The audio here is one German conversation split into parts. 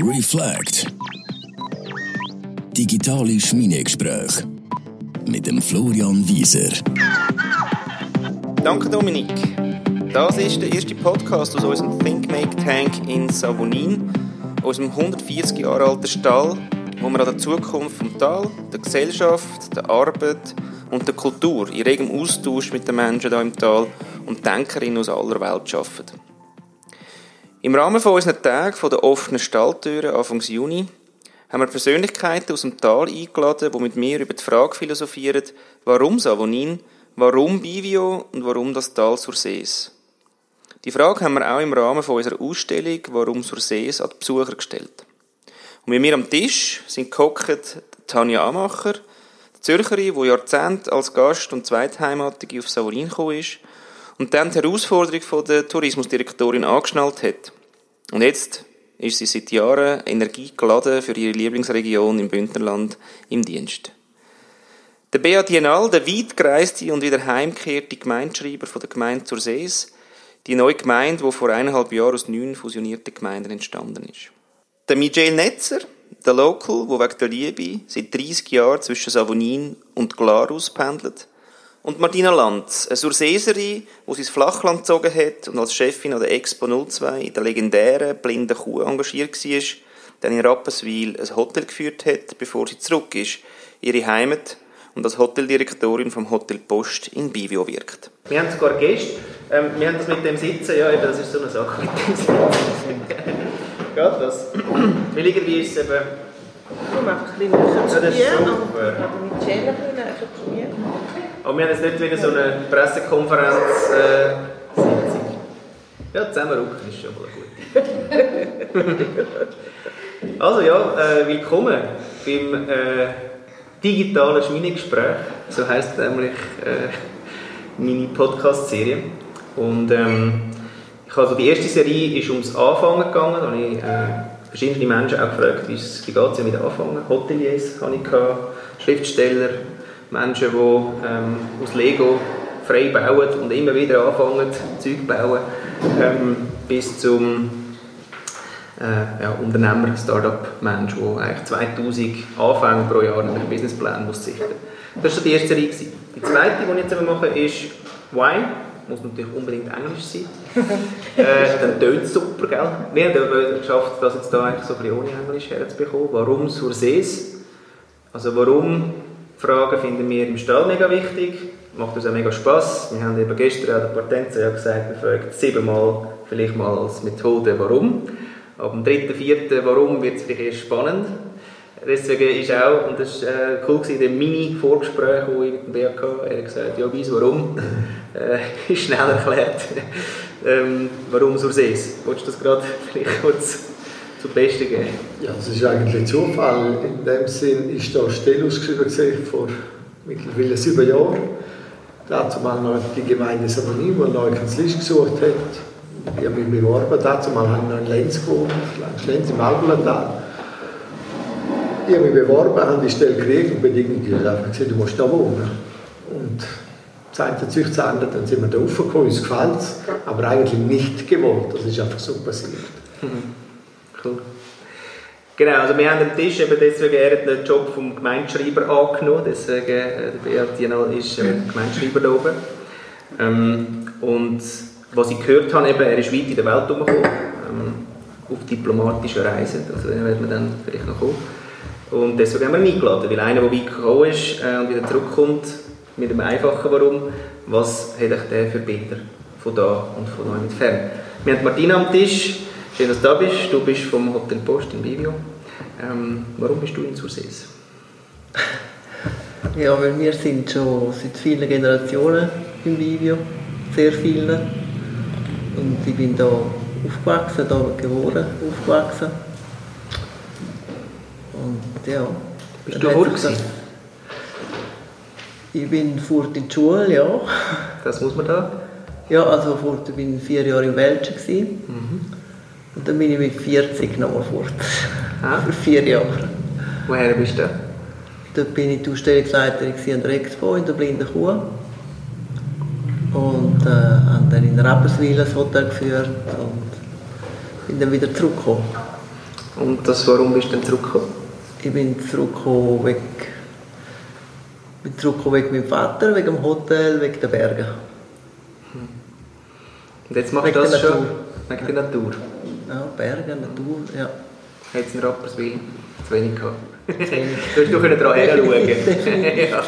Reflect. Digitale Schmiedegespräche mit dem Florian Wieser. Danke, Dominik. Das ist der erste Podcast aus unserem Think Make Tank in Savonin, unserem 140 Jahre alten Stall, wo wir an der Zukunft vom Tal, der Gesellschaft, der Arbeit und der Kultur in regem Austausch mit den Menschen hier im Tal und Denkerinnen aus aller Welt arbeiten. Im Rahmen von unseren Tagen der offenen Stalltüren Anfang Juni haben wir Persönlichkeiten aus dem Tal eingeladen, die mit mir über die Frage philosophieren, warum Savonin, warum Bivio und warum das Tal Sursees. Die Frage haben wir auch im Rahmen von unserer Ausstellung Warum Sursees an die Besucher gestellt. Und mit mir am Tisch sind gehockt Tanja Amacher, die Zürcherin, die Jahrzehnte als Gast und Zweitheimatige auf Savonin gekommen ist und dann die Herausforderung von der Tourismusdirektorin angeschnallt hat. Und jetzt ist sie seit Jahren energiegeladen für ihre Lieblingsregion im Bündnerland im Dienst. Der Beat Jenal, der weit gereiste und wieder heimkehrte Gemeindeschreiber von der Gemeinde zur Sees, die neue Gemeinde, die vor eineinhalb Jahren aus neun fusionierten Gemeinden entstanden ist. Der Michel Netzer, der Local, der wegen der Liebe seit 30 Jahren zwischen Savonin und Glarus pendelt und Martina Lanz, eine Surseserin, die sein Flachland gezogen hat und als Chefin an der Expo 02 in der legendären blinden Kuh engagiert war, dann in Rapperswil ein Hotel geführt hat, bevor sie zurück ist, ihre Heimat und als Hoteldirektorin vom Hotel Post in Bivio wirkt. Wir haben sogar Gäste. Ähm, wir haben das mit dem Sitzen, ja, eben, das ist so eine Sache mit dem Sitzen. Geht das? Weil irgendwie ist es eben... Komm einfach ein bisschen näher zu Ja, das ist mir, super. aber mit Schälen ein bisschen näher zu mir. Aber wir haben jetzt nicht wieder so eine Pressekonferenz. Äh, ja, zusammenrücken ist schon mal gut. also ja, äh, willkommen beim äh, digitalen Schweinegespräch. So heisst nämlich äh, meine Podcast-Serie. Und ähm, ich also die erste Serie ist ums Anfangen gegangen. Da habe ich äh, verschiedene Menschen auch gefragt, wie geht es mit Anfangen. Hoteliers hatte ich, gehabt, Schriftsteller, Menschen, die ähm, aus Lego frei bauen und immer wieder anfangen, Zeug zu bauen, ähm, bis zum äh, ja, Unternehmer, Startup-Mensch, der eigentlich 2000 Anfänge pro Jahr einen Businessplan muss sichten Das war die erste gewesen. Die zweite, die ich jetzt mache, ist Why. Muss natürlich unbedingt Englisch sein. äh, dann tönt es super, gell? Wir haben aber geschafft, das jetzt da eigentlich so ein bisschen ohne Englisch herzubekommen. Warum Sursees? Also warum Fragen finden wir im Stall mega wichtig. Macht uns auch mega Spass. Wir haben eben gestern auch der Potenza ja gesagt, wir fragen siebenmal vielleicht mal als Methode warum. Ab dem dritten, vierten Warum wird es vielleicht erst spannend. Deswegen ist auch, und das war äh, cool gewesen, in Mini-Vorgespräch, das ich mit dem BAK er hat gesagt, ja, weiss warum, äh, ist schnell erklärt, ähm, warum Sursees. Wolltest du das gerade vielleicht kurz zum Besten geben? Ja, das ist eigentlich Zufall. In dem Sinn ist da Stelle ausgeschrieben vor mittlerweile sieben Jahren. Dazu mal noch die Gemeinde Savonin, die eine neue Kanzlist gesucht hat. Ich habe mich beworben. Dazu mal habe ich noch in Lenz gewohnt, Lenz im Albulental. Ich habe mich beworben, habe die Stelle gekriegt und bin irgendwie einfach gesagt, du musst da wohnen. Und Zeit hat sich ändern, dann sind wir da raufgekommen, uns gefällt es, aber eigentlich nicht gewollt. Das ist einfach so passiert. Cool. Genau, also wir haben am Tisch eben deswegen er hat den Job vom Gemeindeschreiber angenommen, deswegen äh, der Beat Dienal ist äh, Gemeindeschreiber da oben. Ähm, und was ich gehört habe, eben, er ist weit in der Welt herumgekommen, ähm, auf diplomatischen Reisen, also da werden wir dann vielleicht noch kommen. Und deswegen haben wir ihn eingeladen, weil einer, der weit gekommen ist äh, und wieder zurückkommt, mit einem einfachen Warum, was hat euch der für Bilder von da und von neu entfernt. Wir haben Martina am Tisch, schön, dass du da bist, du bist vom Hotel Post in Bivio. Ähm, warum bist du in Sursees? Ja, weil wir sind schon seit vielen Generationen im Video, sehr vielen. Und ich bin da aufgewachsen, da geboren, aufgewachsen. Und ja. Bist du gewesen? Ich bin fort in die Schule, ja. Das muss man da. Ja, also fort, ich bin vier Jahre im Welschen gewesen. Und dann bin ich mit 40 nochmal fort. Ah. Für vier Jahre. Woher bist du? Dort bin ich die Ausstellungsleiterin an der Expo in der Blinden Kuh. Und äh, habe dann in Rapperswil ein Hotel geführt und bin dann wieder zurückgekommen. Und das, warum bist du dann zurückgekommen? Ich bin zurückgekommen wegen, bin zurückgekommen wegen meinem Vater, wegen dem Hotel, wegen der Berge. Und jetzt machst du das schon? Wegen der Natur. Ja, Berge, Natur, ja. Hat es in Rapperswil zu wenig gehabt? du hast noch daran her schauen. Definitiv ja.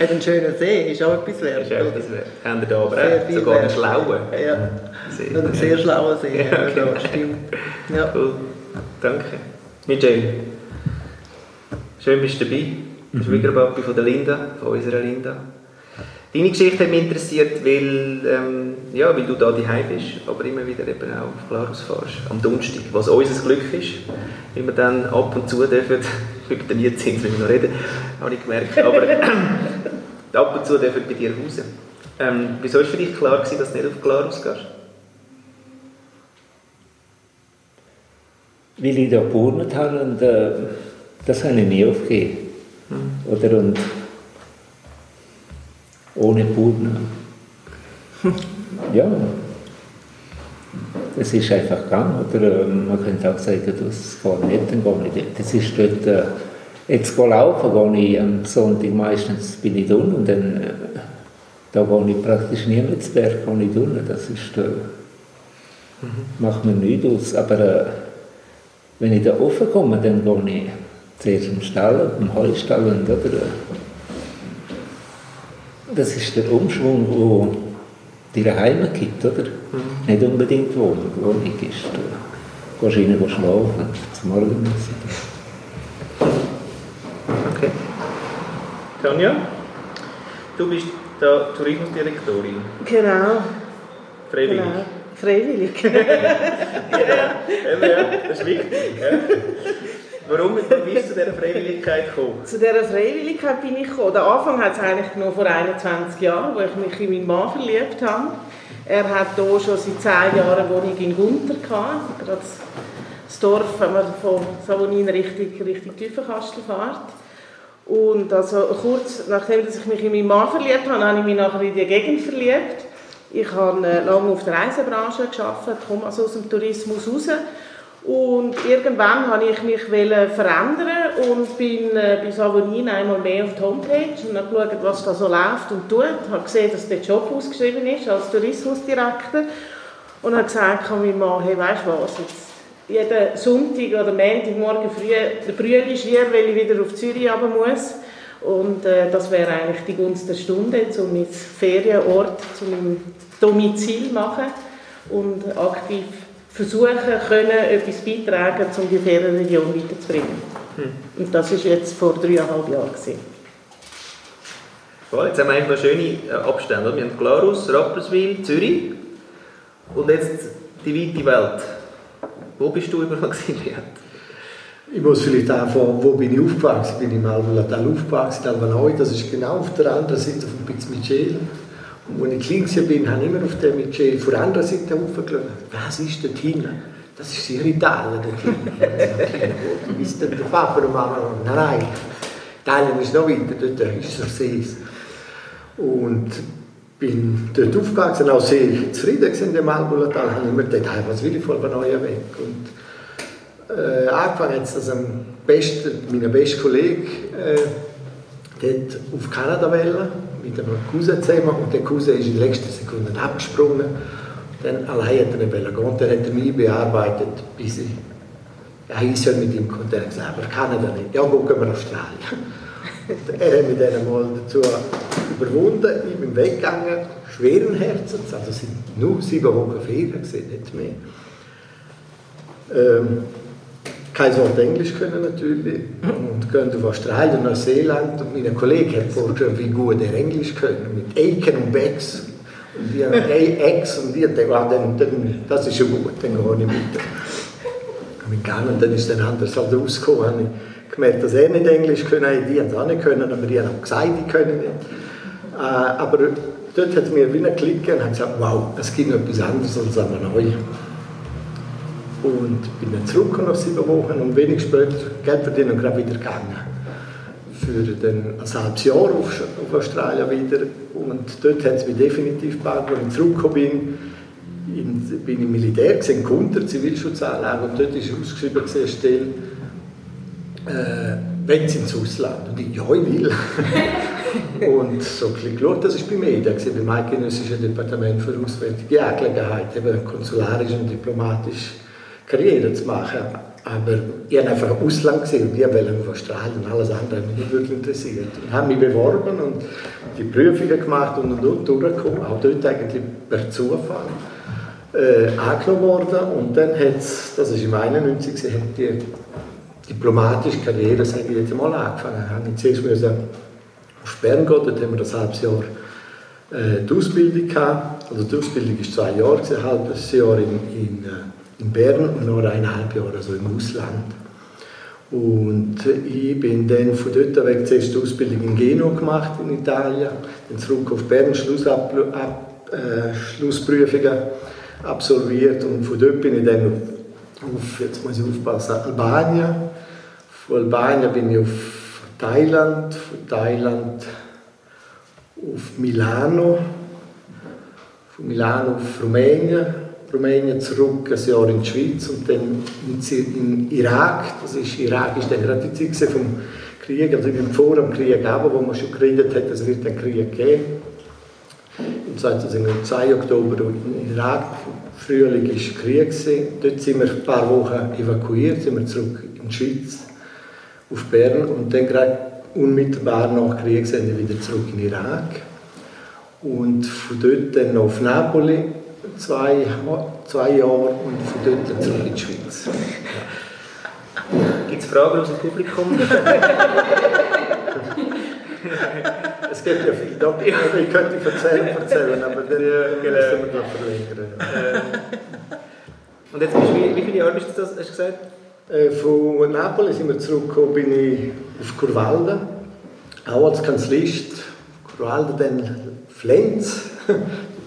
Hat einen schönen See, ist auch etwas wert. Ist auch das wert. Haben wir da aber Sehr auch viel sogar einen wert. schlauen. Ja, See. einen sehr schlauer See, Ja, genau. das stimmt. Ja. Cool. Danke. Michelle, schön bist du dabei. Der Schwiegerpapi von der Linda, von unserer Linda. Deine Geschichte hat mich interessiert, weil, ähm, ja, weil du da daheim bist, aber immer wieder eben auch auf Glarus fährst, am Donnerstag, was unser Glück ist, weil wir dann ab und zu dürfen, über den Mietzins müssen wir noch reden, habe ich gemerkt, aber ab und zu dürfen bei dir raus. Ähm, wieso war für dich klar, gewesen, dass du nicht auf Glarus gehst? weil ich da geburnet habe und äh, das habe ich nie aufgegeben. Oder und ohne Burnen. ja. Es ist einfach gegangen. Oder äh, man könnte auch sagen, das geht nicht, dann gehe ich. Das ist dort, äh, jetzt gehe laufen, gehe ich am Sonntag meistens bin ich unten und dann äh, da gehe ich praktisch nie mehr zu Berg, gehe ich unten. Das ist, äh, macht mir nichts aus. Aber äh, wenn ich da offen komme, dann gehe ich zuerst im Stall, im Heustall und oder, das ist der Umschwung, wo dir Heimat gibt, oder? Nicht unbedingt Wohnung. Wohnung ist, du gehst rein, gehst schlafen, zum Morgen müssen. Okay. Tanja, du bist da Tourismusdirektorin, Genau, freiwillig. genau. Freiwillig. Eben, ja, das ist wichtig. Ja. Warum bist du zu dieser Freiwilligkeit gekommen? Zu dieser Freiwilligkeit bin ich gekommen. Der Anfang hat es eigentlich genommen vor 21 Jahren, wo ich mich in meinen Mann verliebt habe. Er hat hier schon seit 10 Jahren eine Wohnung in Gunter. Gerade das Dorf, wenn man von Savonin Richtung, Richtung Tiefenkastel fährt. Und also kurz nachdem dass ich mich in meinen Mann verliebt habe, habe ich mich nachher in die Gegend verliebt. Ich habe äh, lange auf der Reisebranche gearbeitet, komme also aus dem Tourismus raus. Und irgendwann habe ich mich verändern und bin äh, bei Savonin einmal mehr auf die Homepage und habe geschaut, was da so läuft und tut. Ich habe gesehen, dass der Job ausgeschrieben ist als Tourismusdirektor und habe gesagt, kann mein Mann, hey, weißt du was, jetzt jeden Sonntag oder Montagmorgen früh der Brühe schier, weil ich wieder auf Zürich runter muss. Und äh, das wäre eigentlich die Gunst der Stunde, um mein Ferienort zu meinem Domizil machen und aktiv versuchen können, etwas beitragen, um die Ferienregion weiterzubringen. Und das war jetzt vor dreieinhalb Jahren. Gewesen. Jetzt haben wir eigentlich noch schöne äh, Abstände. Wir haben Glarus, Rapperswil, Zürich und jetzt die weite Welt. Wo bist du überall gewesen? Ich muss vielleicht anfangen, wo bin ich aufgewachsen? Ich bin im Alvolatal aufgewachsen, in Alvanoi, das ist genau auf der anderen Seite von Piz Michel. Und als ich klein war, bin, habe ich immer auf der Michel von der anderen Seite hochgeschaut. Was ist dort hinten? Das ist sicher Italien hinten. Ist der Papa und Mama? Nein, nein. Italien ist noch weiter, dort ist der See. Und bin dort aufgewachsen, auch sehr zufrieden in dem Alvolatal. habe immer gedacht, hey, was will ich von Alvanoi weg? Und äh, angefangen hat es, dass mein bester Kollege äh, dort auf Kanada wollte, mit einem Cousin zusammen. Und der Cousin ist in letzter Sekunde abgesprungen. Dann allein hat er gehen. Und dann hat er mich bearbeitet, bis ich ja, ich soll mit ihm kommen. Er hat gesagt, aber Kanada nicht. Ja, gucken wir Australien. Und er hat mich dann einmal dazu überwunden. Ich bin weggegangen, schweren Herzens. Also es sind nur sieben Wochen Ferien, nicht mehr. Ähm, kein Wort Englisch können natürlich und gehen auf Australien, Neuseeland und mein Kollege hat vorgestellt, wie gut er Englisch können, mit Aiken und Becks und die haben Ex und haben gedacht, ah, dann, dann, das ist ja gut, dann gehe ich mit. Gegangen und dann ist es anders als rausgekommen, habe ich gemerkt, dass er nicht Englisch können, die haben es auch nicht können, aber die haben auch gesagt, die können nicht. Äh, aber dort hat es mir wieder geklickt und habe gesagt, wow, es gibt noch etwas anderes als einmal neu. Und bin dann zurück nach sieben Wochen und wenig später Geld verdienen und gerade wieder gegangen. Für ein halbes Jahr auf, auf Australien wieder. Und dort hat es mich definitiv gepackt, als ich zurückgekommen bin. in, bin im Militär gesehen, Kunter, Zivilschutzanlage, und dort ist ausgeschrieben gesehen, Stelle, äh, wenn Sie ins Ausland? Und ich, ja, ich will. und so geschaut, das war bei mir, da gesehen, beim Eidgenössischen Departement für Auswärtige Angelegenheiten, eben konsularisch und diplomatisch Karriere zu machen. Aber ich habe einfach Ausland gesehen und ich wollte auf Australien und alles andere mich nicht wirklich interessiert. Ich habe mich beworben und die Prüfungen gemacht und und und durchgekommen, auch dort eigentlich per Zufall äh, angenommen worden. Und dann hat es, das war im 91, hat die diplomatische Karriere, sage ich jetzt mal, angefangen. Ich habe zuerst müssen auf Bern gehen, dort haben wir das halbes Jahr äh, die Ausbildung gehabt. Also die Ausbildung war zwei Jahre, ein halbes Jahr in, in äh, in Bern und noch eineinhalb Jahre also im Ausland. Und ich bin dann von dort weg zuerst die Ausbildung in Genua gemacht, in Italien, dann zurück auf Bern, Schlussab ab, äh, Schlussprüfungen absolviert und von dort bin ich dann auf, jetzt muss ich aufpassen, Albanien. Von Albanien bin ich auf Thailand, von Thailand auf Milano, von Milano auf Rumänien, Rumänien zurück, ein Jahr in die Schweiz und dann in Irak. Das ist, Irak ist dann gerade die Zeit vom Krieg, also ich bin vor dem Krieg aber wo man schon geredet hat, es wird einen Krieg geben. Im 2002 Oktober in Irak, Frühling war Krieg. Dort sind wir ein paar Wochen evakuiert, sind wir zurück in die Schweiz, auf Bern und dann gerade unmittelbar nach Krieg sind wir wieder zurück in Irak. Und von dort dann auf Napoli zwei, zwei Jahre und von dort zurück in die Schweiz. Gibt es Fragen aus dem Publikum? es gibt ja viele Doktoren, ich könnte erzählen, erzählen aber dann ja, genau. müssen wir noch verlängern. Ja. und jetzt bist du, wie, viele Jahre bist du das, hast du gesagt? Äh, von Napoli sind wir zurückgekommen, bin ich auf Curvalda, auch als Kanzlist. Curvalda, dann Flenz,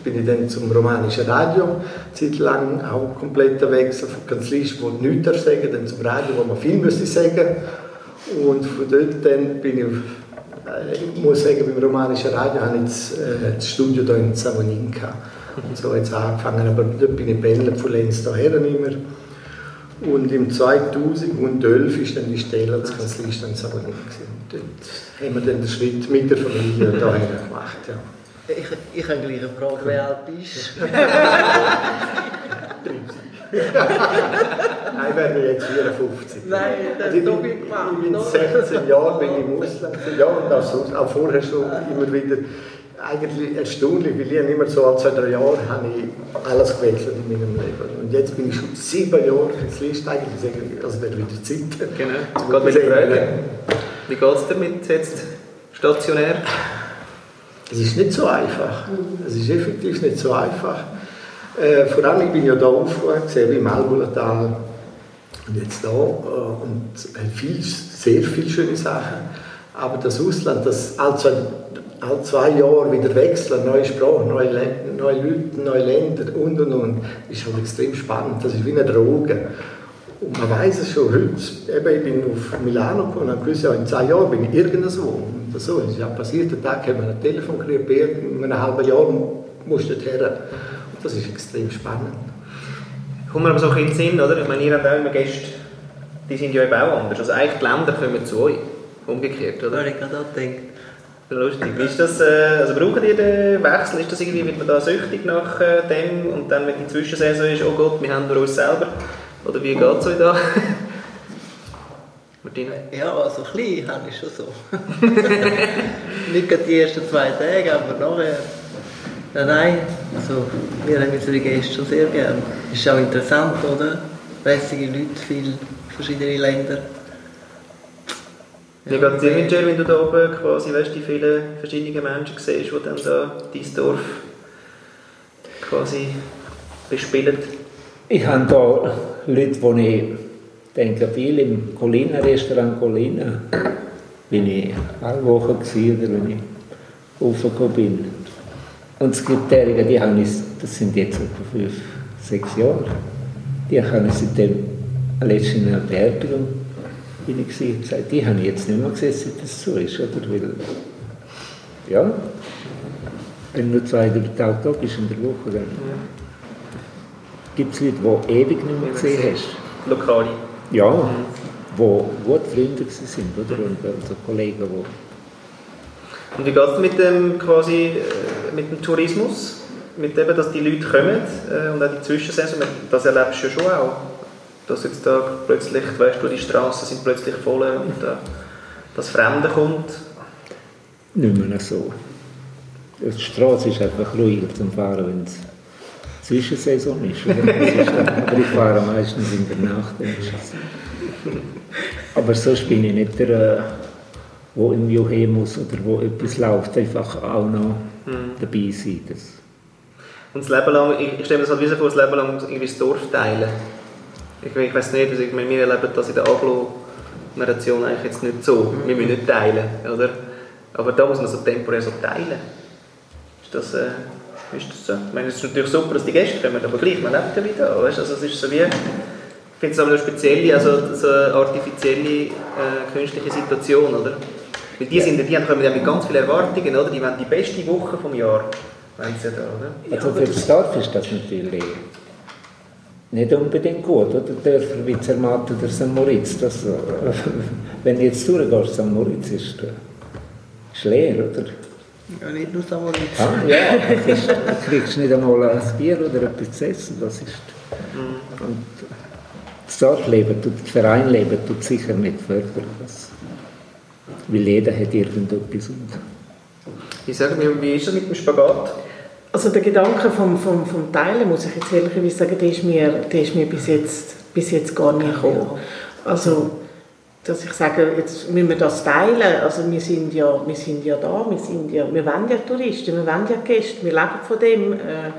bin ich dann zum romanischen Radio, Zeit lang auch komplett Wechsel von Kanzlist, wo nichts sagen, dann zum Radio, wo man viel müsste sagen. Und von dort dann bin ich, äh, ich muss sagen, beim romanischen Radio habe ich das, äh, das Studio hier in Savonin. Und so es angefangen, aber dort bin ich pendelt von Lenz daher immer. Und im 2011 ist dann die Stelle als Kanzlist in Savonin. Dort haben wir dann den Schritt mit der Familie daher gemacht. Ja. Ich, ich habe gleich eine Frage, wer alt bist Nein, wäre mir jetzt 54. Nein, das also ist doch gemacht. In 16 Jahren bin ich im Ausland. Ja, und auch, sonst, auch vorher schon immer wieder. Eigentlich erstaunlich, weil ich immer so alle zwei, drei Jahre habe ich alles gewechselt in meinem Leben. Und jetzt bin ich schon sieben Jahre, das ist eigentlich, also wäre wieder Zeit. Genau, geht mit Frage. Wie geht es dir mit jetzt stationär? Es ist nicht so einfach. Es ist effektiv nicht so einfach. Äh, vor allem, ich bin ja da aufgewachsen, im Malbulatal und jetzt da äh, und viel, sehr viele schöne Sachen. Aber das Ausland, das alle zwei, alle zwei Jahre wieder wechseln, neue Sprachen, neue, neue Leute, neue Länder und und und, ist halt extrem spannend. Das ist wie eine Droge. Und man weiß es schon heute. Eben, ich bin auf Milano gekommen und gewusst, ja, in zwei Jahren bin ich irgendwo. Und so ist ja passiert. Den Tag haben wir ein Telefon gekriegt, in einem halben Jahr musst du her. Und das ist extrem spannend. Kommen wir aber so ein bisschen in den Sinn, oder? Ich meine, ihr habt auch immer Gäste, die sind ja eben auch anders. Also eigentlich die Länder kommen zu euch. Umgekehrt, oder? Ja, ich gerade auch gedacht. Lustig. Wie ist das, äh, also braucht ihr den Wechsel? Ist das irgendwie, wird man da süchtig nach äh, dem und dann, wenn die Zwischensaison ist, oh Gott, wir haben nur uns selber? Oder wie geht es euch da? Martina? Ja, also klein habe ich schon so. Nicht gerade die ersten zwei Tage, aber nachher. Ja, nein, also wir haben unsere Gäste schon sehr gern. Ist auch interessant, oder? Lässige Leute, viele verschiedene Länder. Geht es dir mit dir, wenn du da oben quasi, weißt, die vielen verschiedenen Menschen siehst, die dann da dein Dorf quasi bespielen? Ich habe da Leute, die ich denke, viel im Colina, Restaurant Colina, bin ich alle Woche gewesen, oder wenn ich raufgekommen bin. Und es gibt derige, die habe ich, das sind jetzt etwa fünf, sechs Jahre, die habe ich seitdem letztens in einer Beerdigung bin ich gewesen, gesagt, die habe ich jetzt nicht mehr gesehen, seit das so ist, oder? Weil, ja, wenn du zwei, drei Tage da bist in der Woche, dann... gibt es Leute, die ewig nicht mehr gesehen hast. Lokale. Ja, mhm. wo gut Freunde sind, oder? Und also Kollegen, die und wie geht es mit dem, quasi, äh, mit dem Tourismus? Mit dem, dass die Leute kommen äh, und auch die Zwischensaison, das erlebst du ja schon auch. Dass jetzt da plötzlich, weißt du, die Straßen sind plötzlich voll und äh, das Fremde kommt. Nicht mehr so. Die Straße ist einfach ruhiger zum Fahren, wenn es Zwischensaison ist. Aber ich fahre meistens in der Nacht. Aber sonst bin ich nicht der wo irgendwie hin muss oder wo etwas läuft, einfach auch noch mhm. dabei sein. Das. Und das Leben lang, ich, ich stelle mir das halt wie so vor, das Leben lang irgendwie das Dorf teilen. Ich, ich weiß nicht, also ich wir erleben das in der Agglomeration eigentlich jetzt nicht so. Wir müssen nicht teilen, oder? Aber da muss man so temporär so teilen. Ist das, äh, ist das so? Ich meine, es ist natürlich super, dass die Gäste kommen, aber gleich, man lebt ja wieder. Weißt? Also es ist so wie ich finde es aber eine spezielle, also so eine artifizielle äh, künstliche Situation, oder? Weil die, sind, die kommen ja mit ganz vielen Erwartungen, oder? Die wollen die beste Woche vom Jahr, wenn sie da, oder? Also für das Dorf ist das natürlich nicht unbedingt gut, oder? Dörfer wie Zermatt oder St. Moritz, das, wenn du jetzt durchgehst, St. Moritz ist, ist leer, oder? Ja, nicht nur St. Moritz. Ah, ja, ist, du kriegst nicht einmal ein Bier oder etwas zu essen, das ist... Mhm. Und das Dorfleben, das Vereinleben tut sicher nicht fördern. Weil jeder hat irgendetwas. Ich sage mir, wie ist das mit dem Spagat? Also der Gedanke vom, vom, vom Teilen, muss ich jetzt ehrlich sagen, der ist mir, der ist mir bis, jetzt, bis jetzt gar nicht gekommen. Also, dass ich sage, jetzt müssen wir das teilen. Also wir sind ja, wir sind ja da, wir, sind ja, wir wollen ja Touristen, wir wollen ja Gäste, wir leben von dem. Äh,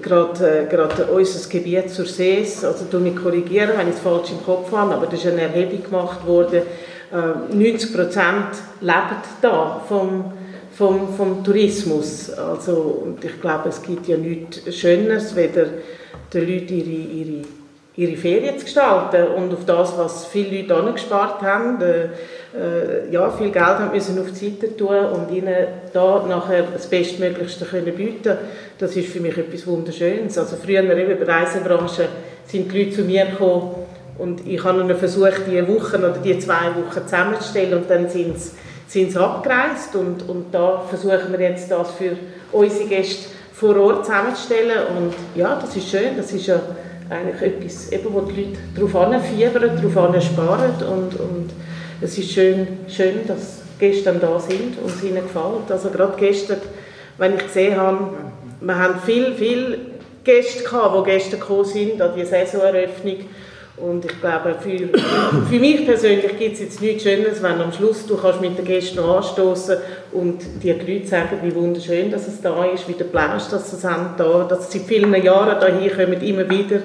gerade, äh, gerade unser Gebiet zur Sees, also du mich korrigieren, wenn ich es falsch im Kopf habe, aber da ist eine Erhebung gemacht worden, 90 äh, Prozent leben da vom, vom, vom Tourismus. Also, und ich glaube, es gibt ja nichts Schöneres, weder den Leuten ihre, ihre, ihre Ferien zu gestalten und auf das, was viele Leute angespart haben, äh, äh, ja, viel Geld haben müssen auf die Seite tun und ihnen da nachher das Bestmöglichste können bieten das ist für mich etwas Wunderschönes. Also früher bei der Reisebranche sind die Leute zu mir gekommen, und ich habe ihnen versucht, die Wochen oder die zwei Wochen zusammenzustellen und dann sind sie, sind sie abgereist und, und da versuchen wir jetzt das für unsere Gäste vor Ort zusammenzustellen und ja, das ist schön, das ist ja eigentlich etwas, eben, wo die Leute darauf anfiebern, darauf sparen und, und es ist schön, schön, dass Gäste dann da sind und es ihnen gefällt. Also gerade gestern, wenn ich gesehen habe, wir haben viel, viel Gäste gehabt, die gestern gekommen sind an die Saisoneröffnung und ich glaube, für, für mich persönlich gibt es jetzt nichts Schönes, wenn am Schluss du kannst mit den Gästen anstoßen und die Leute sagen, wie wunderschön dass es da ist, wie der Plausch, dass sie haben da, dass sie seit vielen Jahren hier kommen, immer wieder.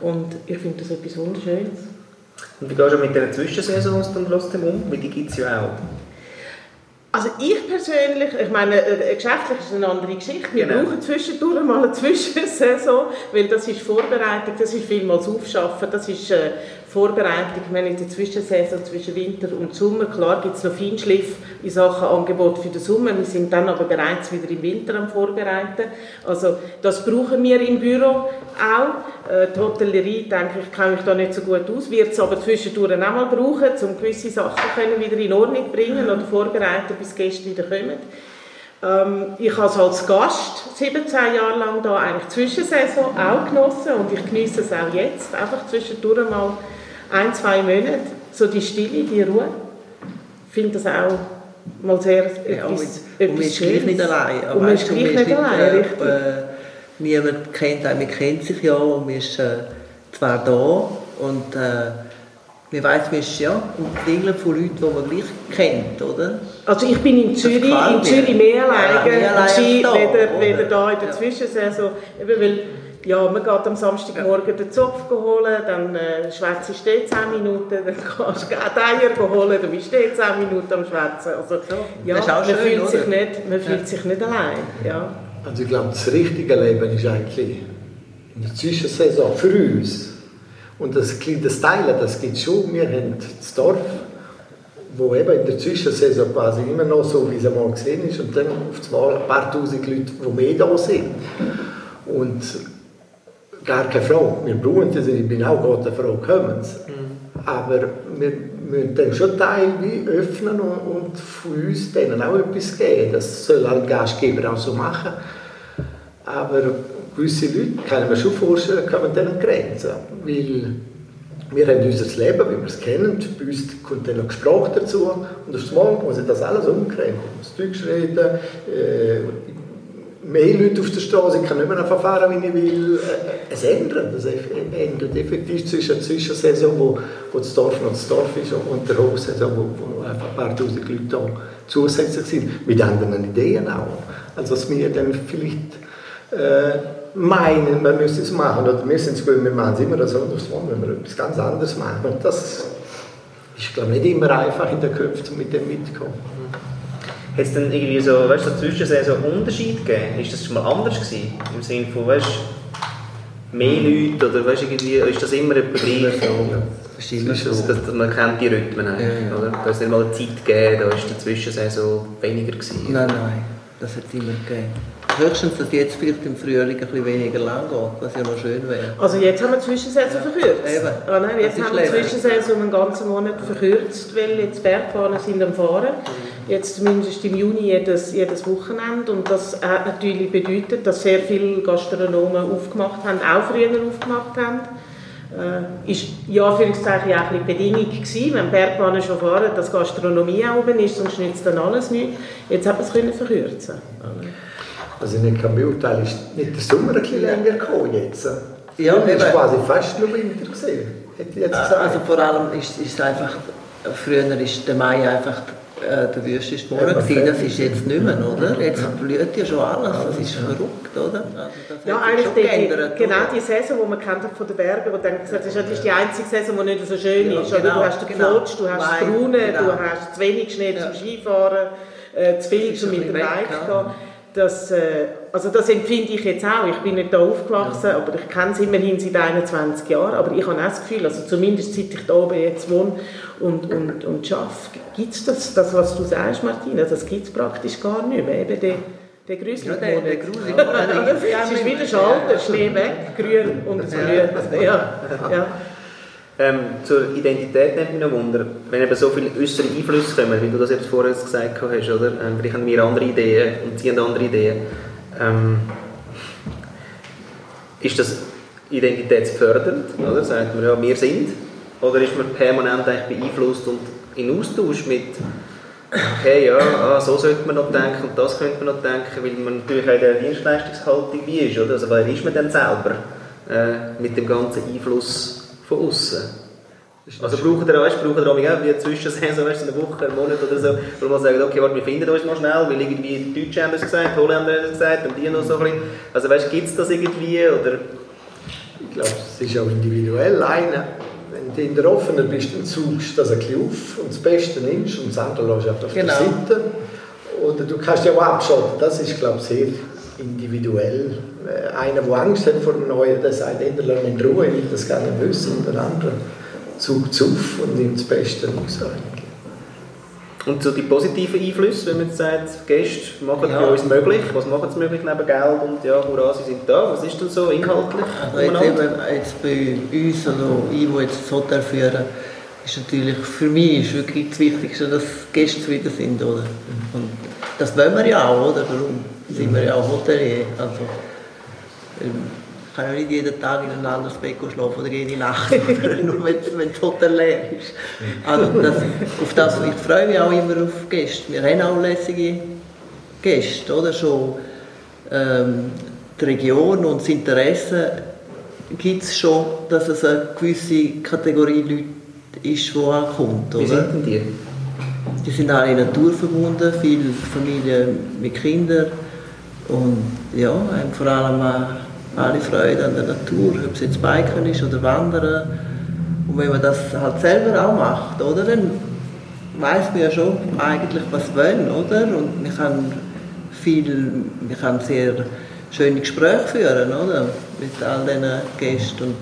Und ich finde das etwas Wunderschönes. Und wie gehst du mit den Zwischensaisons dann trotzdem um? Weil die gibt es ja auch. Also ich persönlich, ich meine, äh, geschäftlich ist eine andere Geschichte. Wir genau. brauchen zwischendurch mal eine Zwischensaison, weil das ist Vorbereitung, das ist vielmals Aufschaffen, das ist äh, Vorbereitung, wenn in der Zwischensaison zwischen Winter und Sommer, klar gibt es noch Feinschliff in Sachen Angebot für den Sommer, wir sind dann aber bereits wieder im Winter am Vorbereiten. Also das brauchen wir im Büro auch. Äh, die Hotellerie, denke ich, kenne mich da nicht so gut aus, wird es aber zwischendurch auch mal brauchen, um gewisse Sachen können wieder in Ordnung bringen oder vorbereiten, bis Gäste wieder kommen. Ähm, ich habe es als Gast 17 Jahre lang da eigentlich Zwischensaison auch genossen und ich genieße es auch jetzt, einfach zwischendurch mal ein, zwei Monate, so die Stille, die Ruhe. Ich finde das auch mal sehr ja, etwas, und, und man ist gleich nicht allein. Und man ist gleich nicht allein, äh, richtig. Äh, niemand kennt einen, man kennt sich ja und man ist äh, zwar da und äh, man weiß, man ist ja umklingelt von Leuten, die man gleich kennt, oder? Also ich bin in Zürich, in Zürich mehr alleine, ja, weder, weder da in der ja. Zwischensaison, weil ja, man geht am Samstagmorgen den Zopf holen, dann äh, schwätzt ich 10 Minuten, dann kannst du die Eier holen, dann bist du 10 Minuten am Schwätzen. Also, ja, man, schön, fühlt sich nicht, man fühlt ja. sich nicht allein. Ja. Also ich glaube, das richtige Leben ist eigentlich in der Zwischensaison für uns. Und das, das Teilen, das gibt es schon. Wir haben das Dorf, wo eben in der Zwischensaison quasi immer noch so, wie es einmal gesehen ist, und dann auf einmal ein paar tausend Leute, die mehr da sind. Und gar keine Frage. Wir brauchen das, ich bin auch Gott eine Frage, kommen mhm. Aber wir müssen dann schon Teil wie öffnen und, und von uns denen auch etwas geben. Das soll ein Gastgeber auch so machen. Aber gewisse Leute, kann mir schon vorstellen, kommen dann Grenzen. Weil wir haben unser Leben, wie wir es kennen, bei uns kommt dann noch Gespräch dazu und auf Mal muss ich das alles umkrempeln. Muss Deutsch reden, äh, mehr Leute auf der Straße, ich kann nicht mehr verfahren, wie ich will. Äh, es ändert, es ändert effektiv zwischen der Zwischensaison, wo, wo das Dorf noch das Dorf ist, und der Hochsaison, wo, wo einfach ein paar tausend Leute zusätzlich sind, mit anderen Ideen auch. Also dass wir dann vielleicht äh, meinen, man müsste es machen, oder wir sind es gut, wir machen es immer das anders, wenn wir etwas ganz anderes machen. Und das ist, glaube ich, nicht immer einfach in den Köpfen, mit dem mitzukommen. Hat es dann irgendwie so, weißt du, so Zwischensaison Unterschied gegeben? Ist das schon mal anders gewesen? Im Sinne von, weißt du, mehr Leute oder weißt, irgendwie, ist das immer etwas gleich? Das ist immer so. Das, man kennt die Rhythmen ja, ja. oder? Da ist nicht mal eine Zeit gegeben, da war die Zwischensaison weniger gewesen. Nein, nein, das hat es immer gegeben. Höchstens, dass jetzt vielleicht im Frühling ein bisschen weniger lang geht, was ja noch schön wäre. Also jetzt haben wir die Zwischensaison ja. verkürzt. Eben. Ah, nein, jetzt haben wir die Zwischensaison einen ganzen Monat verkürzt, weil jetzt Bergbahnen sind am Fahren. Jetzt zumindest im Juni jedes, jedes Wochenende. Und das hat natürlich bedeutet, dass sehr viele Gastronomen aufgemacht haben, auch früher aufgemacht haben. Äh, ist ja Anführungszeichen auch ein Bedingung gewesen, wenn Bergbahnen schon fahren, dass Gastronomie auch oben ist, sonst nützt dann alles nichts. Jetzt hat man es können verkürzen. Also ich kann beurteilen, ist nicht der Sommer ein bisschen länger gekommen jetzt? Ja, das war quasi fast nur Winter gesehen. Also vor allem ist es einfach, früher ist der Mai einfach äh, der Monat ja, das ist jetzt nicht mehr, oder? Jetzt blüht ja schon alles, das ist verrückt, oder? Also ja, eigentlich die, geändert, genau die Saison, die man kennt von den Bergen, wo dann gesagt das ist die einzige Saison, die nicht so schön ist. Genau, du hast den genau. Flutsch, du hast Nein, Brunnen, genau. du hast zu wenig Schnee ja. zum Skifahren, äh, zu viel zum mit dem Bike gehen das, äh, also das empfinde ich jetzt auch. Ich bin nicht da aufgewachsen, ja. aber ich kenne es immerhin seit 21 Jahren. Aber ich habe auch das Gefühl, also zumindest seit ich da oben jetzt wohne und, und, und arbeite, gibt es das, das, was du sagst, Martina, das gibt es praktisch gar nicht mehr. Eben der, der Gruselig ja, der, ist wieder Schalter, Schnee weg, grün und es blüht. Ja. Ja. Ähm, zur Identität nimmt mich noch Wunder, wenn eben so viele äußere Einflüsse kommen, wie du das jetzt vorher gesagt hast, oder? Ähm, vielleicht haben wir andere Ideen und sie haben andere Ideen. Ähm, ist das identitätsfördernd, oder? Sagt man, ja, wir sind? Oder ist man permanent eigentlich beeinflusst und in Austausch mit okay, ja, ah, so sollte man noch denken und das könnte man noch denken, weil man natürlich auch in der Dienstleistungshaltung wie ist, oder? Also wer ist man denn selber äh, mit dem ganzen Einfluss von außen. Also brauchen ihr, weißt, brauchen ihr auch wie Zwischensaison, weißt, eine Woche, einen Monat oder so, wo man sagt, okay, warte, wir finden uns mal schnell, weil irgendwie die Deutschen haben es gesagt, die Holländer haben es gesagt und die noch so ein bisschen. Also weißt, gibt es das irgendwie, oder? Ich glaube, es ist auch individuell. Einer, wenn du in der offenen bist, dann suchst du das ein bisschen auf und das Beste nimmst und das andere lässt auf genau. der Seite. Oder du kannst ja auch abschalten, das ist, glaube ich, sehr individuell. Äh, einer, der Angst hat vor dem Neuen, der sagt, entweder in Ruhe, ich will das gerne wissen, und der andere zuckt es auf und nimmt das Beste raus. Und so die positiven Einflüsse, wenn man jetzt sagt, Gäste machen ja. für uns möglich, was machen sie möglich neben Geld und ja, hurra, sie sind da, was ist denn so inhaltlich? Also jetzt, eben, jetzt bei uns, also ich, der jetzt das Hotel führe, ist natürlich für mich ist wirklich das Wichtigste, dass Gäste zufrieden sind, oder? Und das wollen wir ja auch, oder? Darum sind wir ja auch Hotelier. Also, ähm, ich kann ja nicht jeden Tag in ein anderes Bett schlafen oder jede Nacht, nur wenn, wenn das Hotel leer ist. Also das, auf das, ich freue mich auch immer auf Gäste. Wir haben auch lässige Gäste, oder? Schon ähm, die Region und das Interesse gibt es schon, dass es eine gewisse Kategorie Leute ist, die ankommt. Oder? Wie sind denn die? Die sind alle naturverbunden, viele Familien mit Kindern und ja, haben vor allem alle Freude an der Natur, ob es jetzt Biken ist oder Wandern. Und wenn man das halt selber auch macht, oder, dann weiß man ja schon eigentlich, was wir wollen, oder? Und man kann viel, man kann sehr schöne Gespräche führen, oder? Mit all diesen Gästen und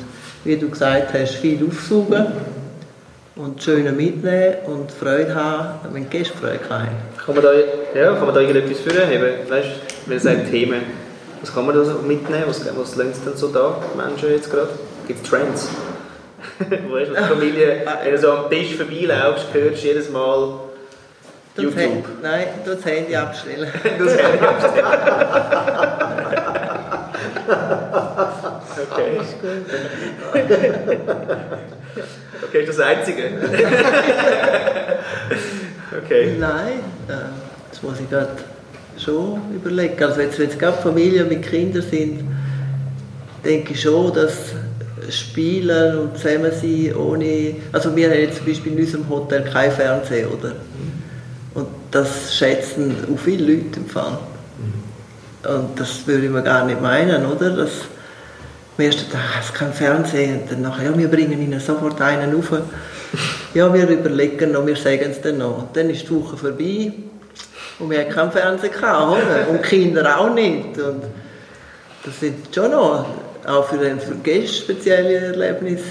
wie du gesagt hast, viel aufsaugen und schöne mitnehmen und Freude haben, wenn die Gäste Freude haben. Kann man da, ja, kann man da irgendetwas führen? Weißt es sagt Themen, Was kann man da so mitnehmen? Was, was sie denn so da, die Menschen jetzt gerade? Gibt es Trends? weißt du, als Familie, wenn du so am Tisch vorbeilaufst, hörst du jedes Mal Das YouTube. Handy, nein, du das Handy abstellen. Das ich abstellen. Okay. Okay, ist das Einzige? Okay. Nein, äh, das muss ich gerade schon überlegen. Also jetzt, wenn es gerade Familien mit Kindern sind, denke ich schon, dass Spielen und zusammen sein ohne... Also wir haben jetzt zum Beispiel in unserem Hotel kein Fernsehen, oder? Und das schätzen auch viele Leute im Fall. Und das würde ich mir gar nicht meinen, oder? Dass am ersten Tag, es kein Fernsehen, und dann nachher, ja, wir bringen ihnen sofort einen rauf. Ja, wir überlegen noch, wir sagen es dann noch. Und dann ist die Woche vorbei und wir haben keinen Fernsehen gehabt, oder? Und Kinder auch nicht. Und das sind schon noch, auch für, den- Gäste spezielle Erlebnisse,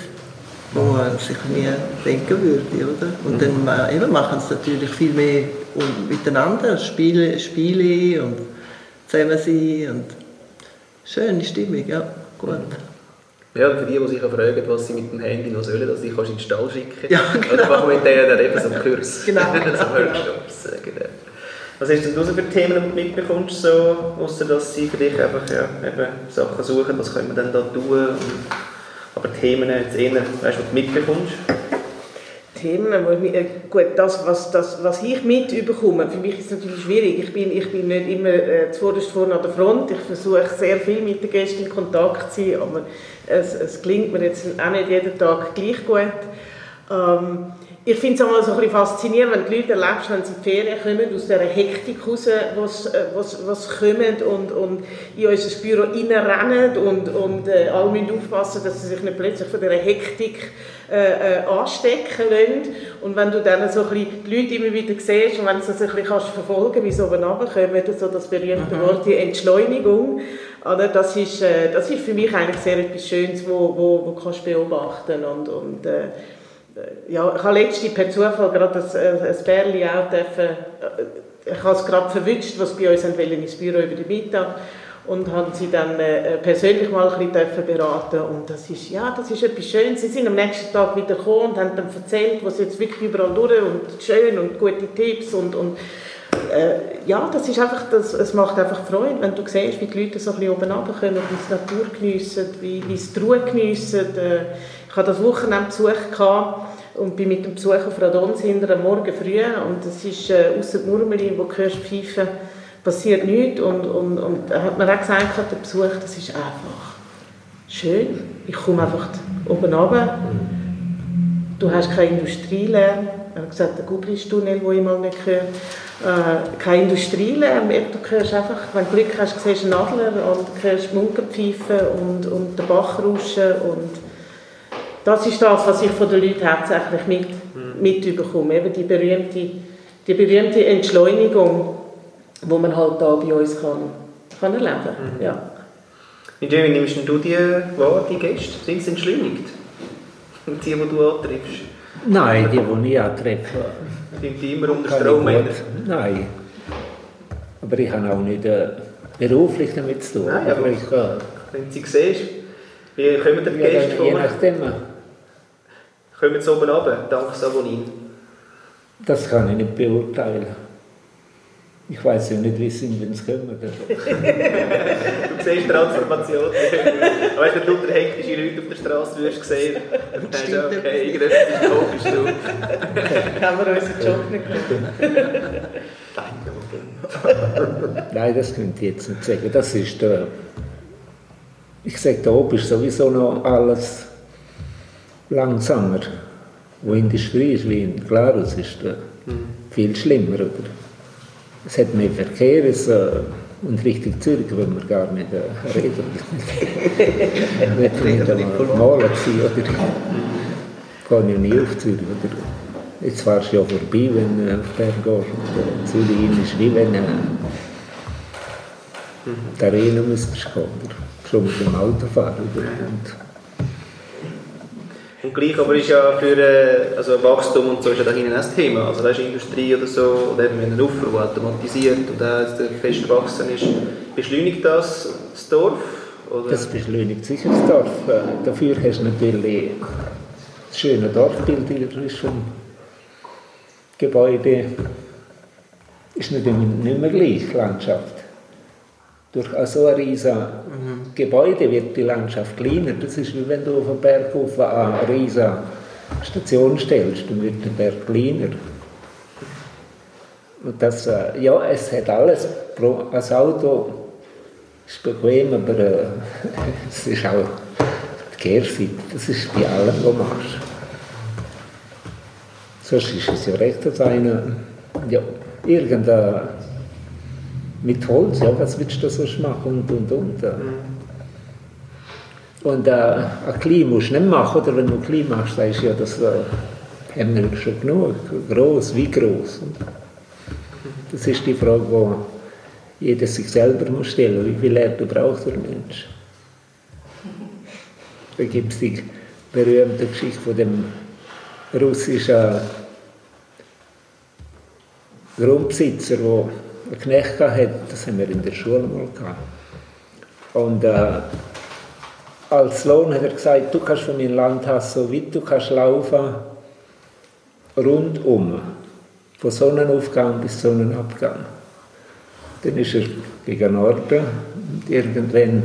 wo man sich nie denken würde, oder? Und dann eben machen sie natürlich viel mehr und miteinander, Spiele, Spiele und zusammen sein und schöne Stimmung, ja, gut. Ja, und für die, die sich fragen, was sie mit dem Handy noch sollen, also die kannst in den Stall schicken. Ja, Oder machen wir mit denen dann eben so einen Kurs. Genau, so genau, Workshops. äh, Genau. Was hast denn du so für Themen, mitbekommst, so, ausser dass sie für dich einfach ja, eben Sachen suchen, was können wir denn da tun? Aber Themen jetzt eher, weißt du, was du mitbekommst? Themen, wo ich, mich- äh, gut, das, was, das, was ich mitbekomme, für mich ist es natürlich schwierig. Ich bin, ich bin nicht immer äh, zuvorderst vorne an der Front. Ich versuche sehr viel mit den Gästen in Kontakt zu sein, aber es, es gelingt mir jetzt auch nicht jeden Tag gleich gut. Ähm, ich finde es auch mal so ein bisschen faszinierend, wenn die Leute erlebst, wenn sie in die Ferien kommen, aus dieser Hektik raus, was, äh, was, was kommen und, und in unser Büro reinrennen und, und äh, alle müssen aufpassen, dass sie sich nicht plötzlich von dieser Hektik äh, äh, anstecken lassen. Und wenn du dann so ein bisschen die Leute immer wieder siehst und wenn du das ein bisschen kannst verfolgen wie sie oben runterkommen, so das berühmte Wort, die Entschleunigung, oder? Das, ist, äh, das ist für mich eigentlich sehr etwas Schönes, wo, wo, wo kannst du beobachten und, und äh, ja, ich habe letztens per Zufall gerade ein, ein Bärli auch dürfen, äh, ich habe es gerade verwünscht, was bei uns wollen, ins Büro über den Mittag und haben sie dann äh, persönlich mal ein bisschen beraten und das ist, ja, das ist etwas Schönes. Sie sind am nächsten Tag wieder gekommen und haben dann erzählt, was jetzt wirklich überall durch und schön und gute Tipps und, und äh, ja, das ist einfach, das, es macht einfach Freude, wenn du siehst, wie die Leute so ein bisschen oben runterkommen, wie sie die Natur geniessen, wie, wie sie die Ruhe geniessen. Äh, ich hatte das Wochenende Besuch und bin mit dem Besuch auf Radons hinter am Morgen früh. Und es ist äh, ausser Murmeli, wo du hörst pfeifen, passiert nichts. Und, und, und hat mir auch gesagt, der Besuch, das ist einfach schön. Ich komme einfach oben runter, du hast keine Industrielärm, er hat gesagt, der Gubristunnel, den ich mal nicht gehört. Äh, kein Industrielärm, du hörst einfach, wenn du Glück hast, siehst du einen Adler und hörst die Munken pfeifen und, und den Bach rauschen und das ist das, was ich von den Leuten hauptsächlich mit, mitbekomme, eben die berühmte, die berühmte Entschleunigung, die man halt da bei uns kann, kann erleben kann. Ja. Wie Jamie, nimmst du die wahr, die Gäste? Sind sie entschleunigt? Und die, die du antriffst? Nein, die, die ich antreffe, Sind die immer unter Strom? Nein. Aber ich habe auch nicht äh, beruflich damit zu tun. Nein, aber- aber ich kann, Wenn du sie siehst, wie kommen die ja, Gäste je vor? nachdem, Kommen sie oben runter, dank Savonin? das kann ich nicht beurteilen. Ich weiß ja nicht, wie sie sind, wenn sie kommen. Du siehst Transformation. Weißt du, wenn du lauter hektische Leute auf der Straße würdest sehen, dann denkst du, okay, irgendetwas ist komisch. Du. Haben wir unseren Job nicht gemacht. Nein, das könnte ich jetzt nicht sagen. Das ist der. Ich sage, da oben ist sowieso noch alles langsamer. Wo Industrie ist wie in Glarus, ist äh, viel schlimmer. Oder? Es hat mehr Verkehr es, äh, und Richtung Zürich wollen wir gar nicht äh, reden. Nicht einmal malen sein, oder? Ich gehe ja nie auf Zürich. Oder? Jetzt fahrst du ja vorbei, wenn du auf Bern gehst. Und, äh, Zürich ist wie wenn äh, die Arena müsstest du gehen, oder? Schon mit dem Auto fahren. Oder? Und Und gleich aber ist ja für äh, also Wachstum und so ist ja da hinten auch das Thema. Also da ist Industrie oder so, oder eben ein Ufer, der automatisiert und auch fest gewachsen ist, beschleunigt das das Dorf? Oder? Das beschleunigt sicher das Dorf. Äh, Dafür hast du natürlich das schöne Dorfbild vom Gebäude. Ist nicht, nicht mehr gleich, Landschaft. Durch so ein riesiges Gebäude wird die Landschaft kleiner. Das ist wie wenn du auf einen Berg auf eine riesige Station stellst, dann wird der Berg kleiner. Und das, äh, ja, es hat alles. Ein Auto ist bequem, aber äh, es ist auch die Kehrseite. Das ist bei allem, was du machst. Sonst ist es ja recht, dass einer, ja, irgendein, mit Holz, ja, was willst du sonst machen und, und, und. Äh. Und äh, ein Klein musst du nicht machen, oder wenn du ein Klein machst, sagst du ja, das äh, haben wir schon genug, groß, wie groß. Das ist die Frage, die jeder sich selber muss stellen Wie viel Erde braucht der Mensch? Da gibt es die berühmte Geschichte von dem russischen Grundbesitzer, der einen Knecht hatte. Das haben wir in der Schule mal gehabt. Und äh, als Lohn hat er gesagt, du kannst von meinem Landhaus so weit du kannst laufen, rundum. Von Sonnenaufgang bis Sonnenabgang. Dann ist er gegen Norden und irgendwann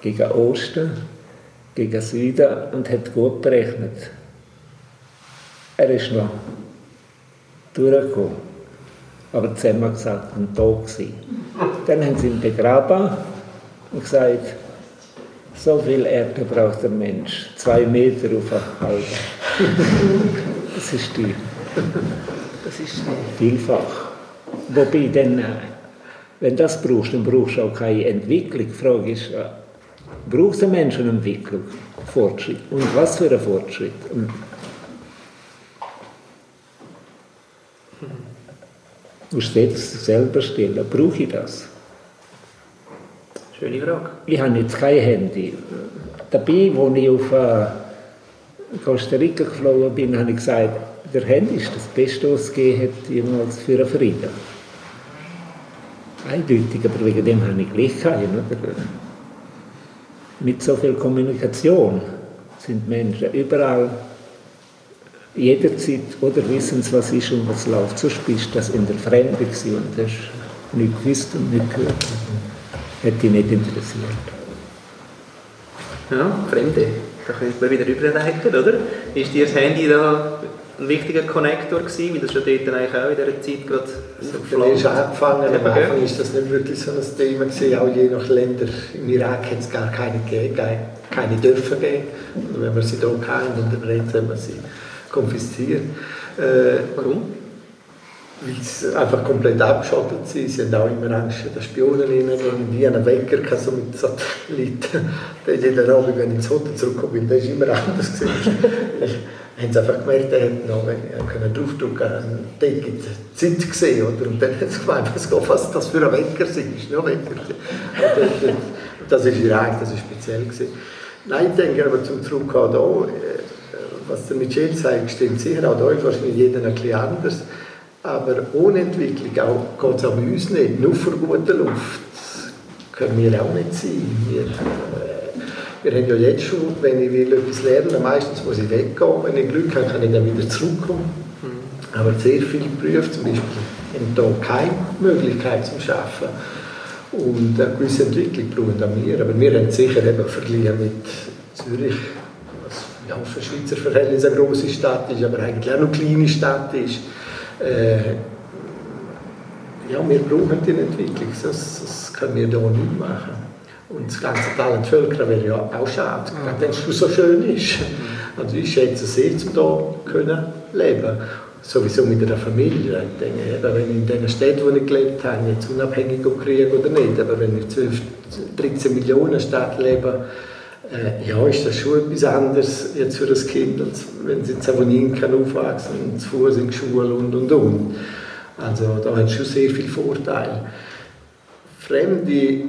gegen Osten, gegen Süden und hat gut berechnet. Er ist noch durchgekommen. Aber zusammen gesagt, ein Tag gewesen. Dann haben sie ihn begraben und gesagt, so viel Erde braucht der Mensch. Zwei Meter auf eine halbe. Das ist die das ist vielfach. Wobei, dann, äh, wenn das brauchst, dann brauchst du auch keine Entwicklung. Die Frage ist, äh, braucht ein Mensch eine Entwicklung, Fortschritt? Und was für ein Fortschritt? Und Du das selber stellen. Brauche ich das? Schöne Frage. Ich habe jetzt kein Handy. Dabei, als ich auf äh, Costa Rica geflogen bin, habe ich gesagt, der Handy ist das Beste, was es gegeben hat jemals für einen Frieden. Eindeutig, aber wegen dem habe ich gleich keinen. Mit so viel Kommunikation sind Menschen überall jederzeit oder wissen sie, was ist und was läuft. Sonst bist du das in der Fremde gewesen und hast nicht gewusst und nicht gehört. Hätte dich nicht interessiert. Ja, Fremde. Da könnte man wieder überleiten, oder? Ist dir das Handy da ein wichtiger Connector gewesen, weil das schon dort eigentlich auch in dieser Zeit gerade also, ist angefangen, am Anfang ist das nicht wirklich so ein Thema gewesen, auch je nach Ländern. Im Irak hat es gar keine gegeben, keine dürfen geben. Und wenn wir sie da hatten, dann haben wir sie konfisziert. Äh, Warum? Weil sie einfach komplett abgeschottet sind. Sie haben auch immer Angst, dass Spionen ihnen wie einen Wecker so mit Satelliten. Jeden Abend, wenn ich ins Hotel zurückkomme, weil das ist immer anders gewesen. haben sie einfach gemerkt, er hat noch können draufdrücken einen Decke Zeit gesehen. Oder? Und dann hat sie gemeint, was das für ein Wecker ist. Noch Wecker. das ist Irak, das war speziell. Gewesen. Nein, ich denke aber zum Zurückkommen hier, äh, was der Michel sagt, stimmt sicher. Auch ist wahrscheinlich jeder ein bisschen anders. Aber ohne Entwicklung geht es auch bei uns nicht. Nur für gute Luft können wir auch nicht sein. Wir, äh, wir haben ja jetzt schon, wenn ich will etwas lernen meistens muss ich weggehen. Wenn ich Glück habe, kann ich dann wieder zurückkommen. Mhm. Aber sehr viele Berufe zum Beispiel haben hier keine Möglichkeit zum Arbeiten. Und eine gewisse Entwicklung brauchen auch wir. Aber wir haben sicher eben verglichen mit Zürich, ja, für Schweizer Verhältnisse eine große Stadt ist, aber eigentlich auch eine kleine Stadt ist. Äh, ja, wir brauchen die Entwicklung, das, das können wir hier nicht machen. Und das ganze Talent Völker wäre ja auch schade, gerade wenn es so schön ist. Also ich schätze es sehr, um hier können leben Sowieso mit einer Familie. Ich denke, eben, wenn ich in den Städten, wo ich gelebt habe, jetzt unabhängig ob Krieg oder nicht, aber wenn ich 12, 13 Millionen Stadt lebe, äh, ja, ist das schon etwas anderes jetzt für ein Kind, als wenn sie in Savonin kann aufwachsen, zu Fuß in die Schule und und und. Also da hat es schon sehr viele Vorteile. Fremde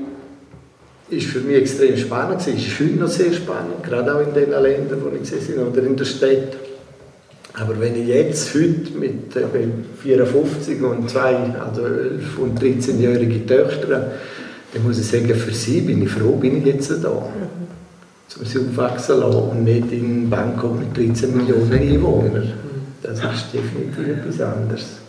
ist für mich extrem spannend. Es ist heute noch sehr spannend, gerade auch in den Ländern, wo ich gesehen bin, oder in der Stadt. Aber wenn ich jetzt heute mit äh, 54 und zwei, also 11 und 13-jährige Töchter dann muss ich sagen, für sie bin ich froh, bin ich jetzt da. Mhm. Um sie aufwachsen lassen und nicht in Bangkok mit 13 Millionen Einwohnern. Das ist definitiv etwas anderes.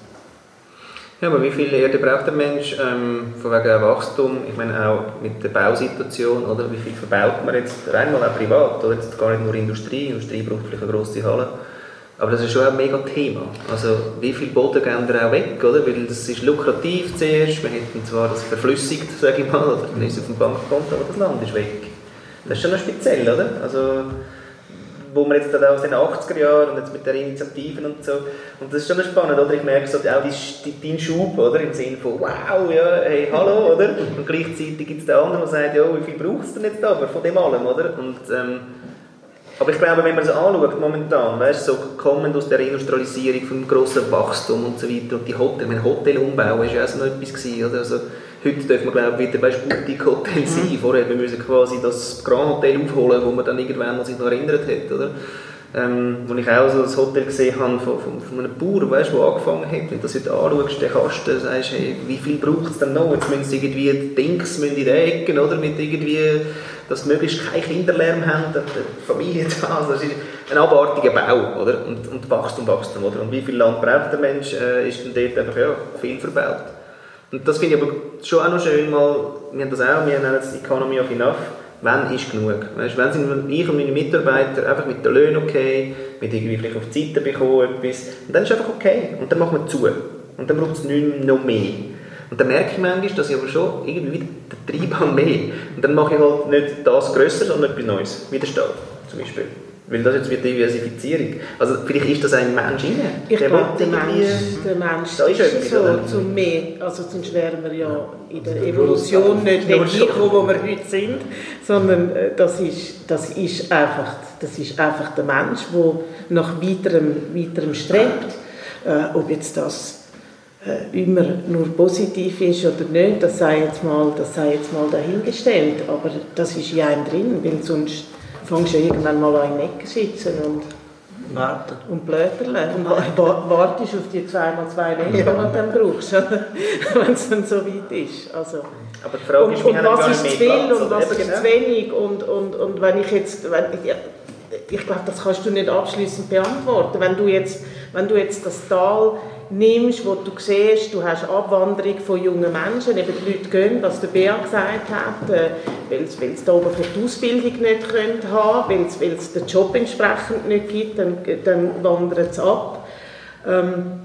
Ja, aber wie viel Erde braucht der Mensch ähm, von wegen Wachstum? Ich meine auch mit der Bausituation, oder? Wie viel verbaut man jetzt rein mal auch privat? Oder jetzt gar nicht nur Industrie, Industrie braucht vielleicht eine grosse Halle. Aber das ist schon ein mega Thema. Also wie viel Boden gehen da auch weg, oder? Weil das ist lukrativ zuerst, wir hätten zwar das verflüssigt, sage ich mal, oder dann ist es auf dem Bankkonto, aber das Land ist weg. Das ist schon noch speziell, oder? Also wo man jetzt aus den 80er Jahren und jetzt mit den Initiativen und so, und das ist schon spannend, oder? Ich merke so auch deinen Schub, oder? Im Sinne von, wow, ja, hey, hallo, oder? Und gleichzeitig gibt es den anderen, der sagt, ja, wie viel braucht es denn jetzt aber von dem allem, oder? Und, ähm, aber ich glaube, wenn man es anschaut, momentan, weißt, so kommend aus der Industrialisierung, vom grossen Wachstum und so weiter, und die Hotel, mein Hotelumbau war ja auch so noch etwas gewesen, oder? Also, heute dürfen wir, glaube ich, wieder bei Sputik Hotel sein. Mhm. Vorher wir müssen quasi das Grand Hotel aufholen, wo man dann irgendwann sich noch erinnert hat, oder? Ähm, wo ich auch so das Hotel gesehen habe von, von, von einem Bauer, weißt, der angefangen hat, wenn du das heute anschaust, den Kasten, sagst hey, wie viel braucht es denn noch? Jetzt müssen sie irgendwie Dings müssen in den Ecken, oder, mit irgendwie dass möglichst kein Kinderlärm haben, die Familie da, also das ist ein abartiger Bau, oder? Und, und Wachstum, Wachstum, oder? Und wie viel Land braucht der Mensch, äh, ist dann dort einfach, ja, viel verbaut. Und das finde ich aber schon auch noch schön, mal, wir haben das auch, wir nennen es Economy of Enough, wann ist genug? Weißt, wenn sind ich und meine Mitarbeiter einfach mit den Löhnen okay, mit irgendwie vielleicht auf die Seite bekommen, etwas, und dann ist es einfach okay. Und dann machen wir zu. Und dann braucht es nicht noch mehr. Und dann merke ich manchmal, dass ich aber schon irgendwie wieder den Trieb habe mehr. Und dann mache ich halt nicht das grösser, sondern etwas Neues. Wie der Stahl zum Beispiel. Weil das jetzt wird Diversifizierung. Also vielleicht ist das ein Mensch rein. Ich glaube, der Mensch, der Mensch da ist, ist so zum mehr. Also sonst wären wir ja in der Evolution nicht hingekommen, wo wir heute sind, sondern äh, das ist, das ist, einfach, das ist einfach der Mensch, der nach weiterem, weiterem strebt. Äh, ob jetzt das äh, immer nur positiv ist oder nicht, das sei jetzt mal, das sei jetzt mal dahingestellt. Aber das ist ja einem drin, weil sonst fängst du irgendwann mal an in der Ecke sitzen und Warten. Und blöderle. Und wartest auf die 2x2 Meter, ja. die du dann brauchst, wenn es dann so weit ist. Also, aber die Frage und, ist, und was ist zu viel Platz, und was ist genau. zu wenig und, und, und wenn ich jetzt, wenn, ich, ich glaube, das kannst du nicht abschließend beantworten. Wenn du jetzt, wenn du jetzt das Tal nimmst, wo du siehst, du hast Abwanderung von jungen Menschen, eben die Leute gehen, was der Bea gesagt hat, äh, weil es da oben für die Ausbildung nicht können haben weil es den Job entsprechend nicht gibt, dann, dann wandern sie ab. Ähm,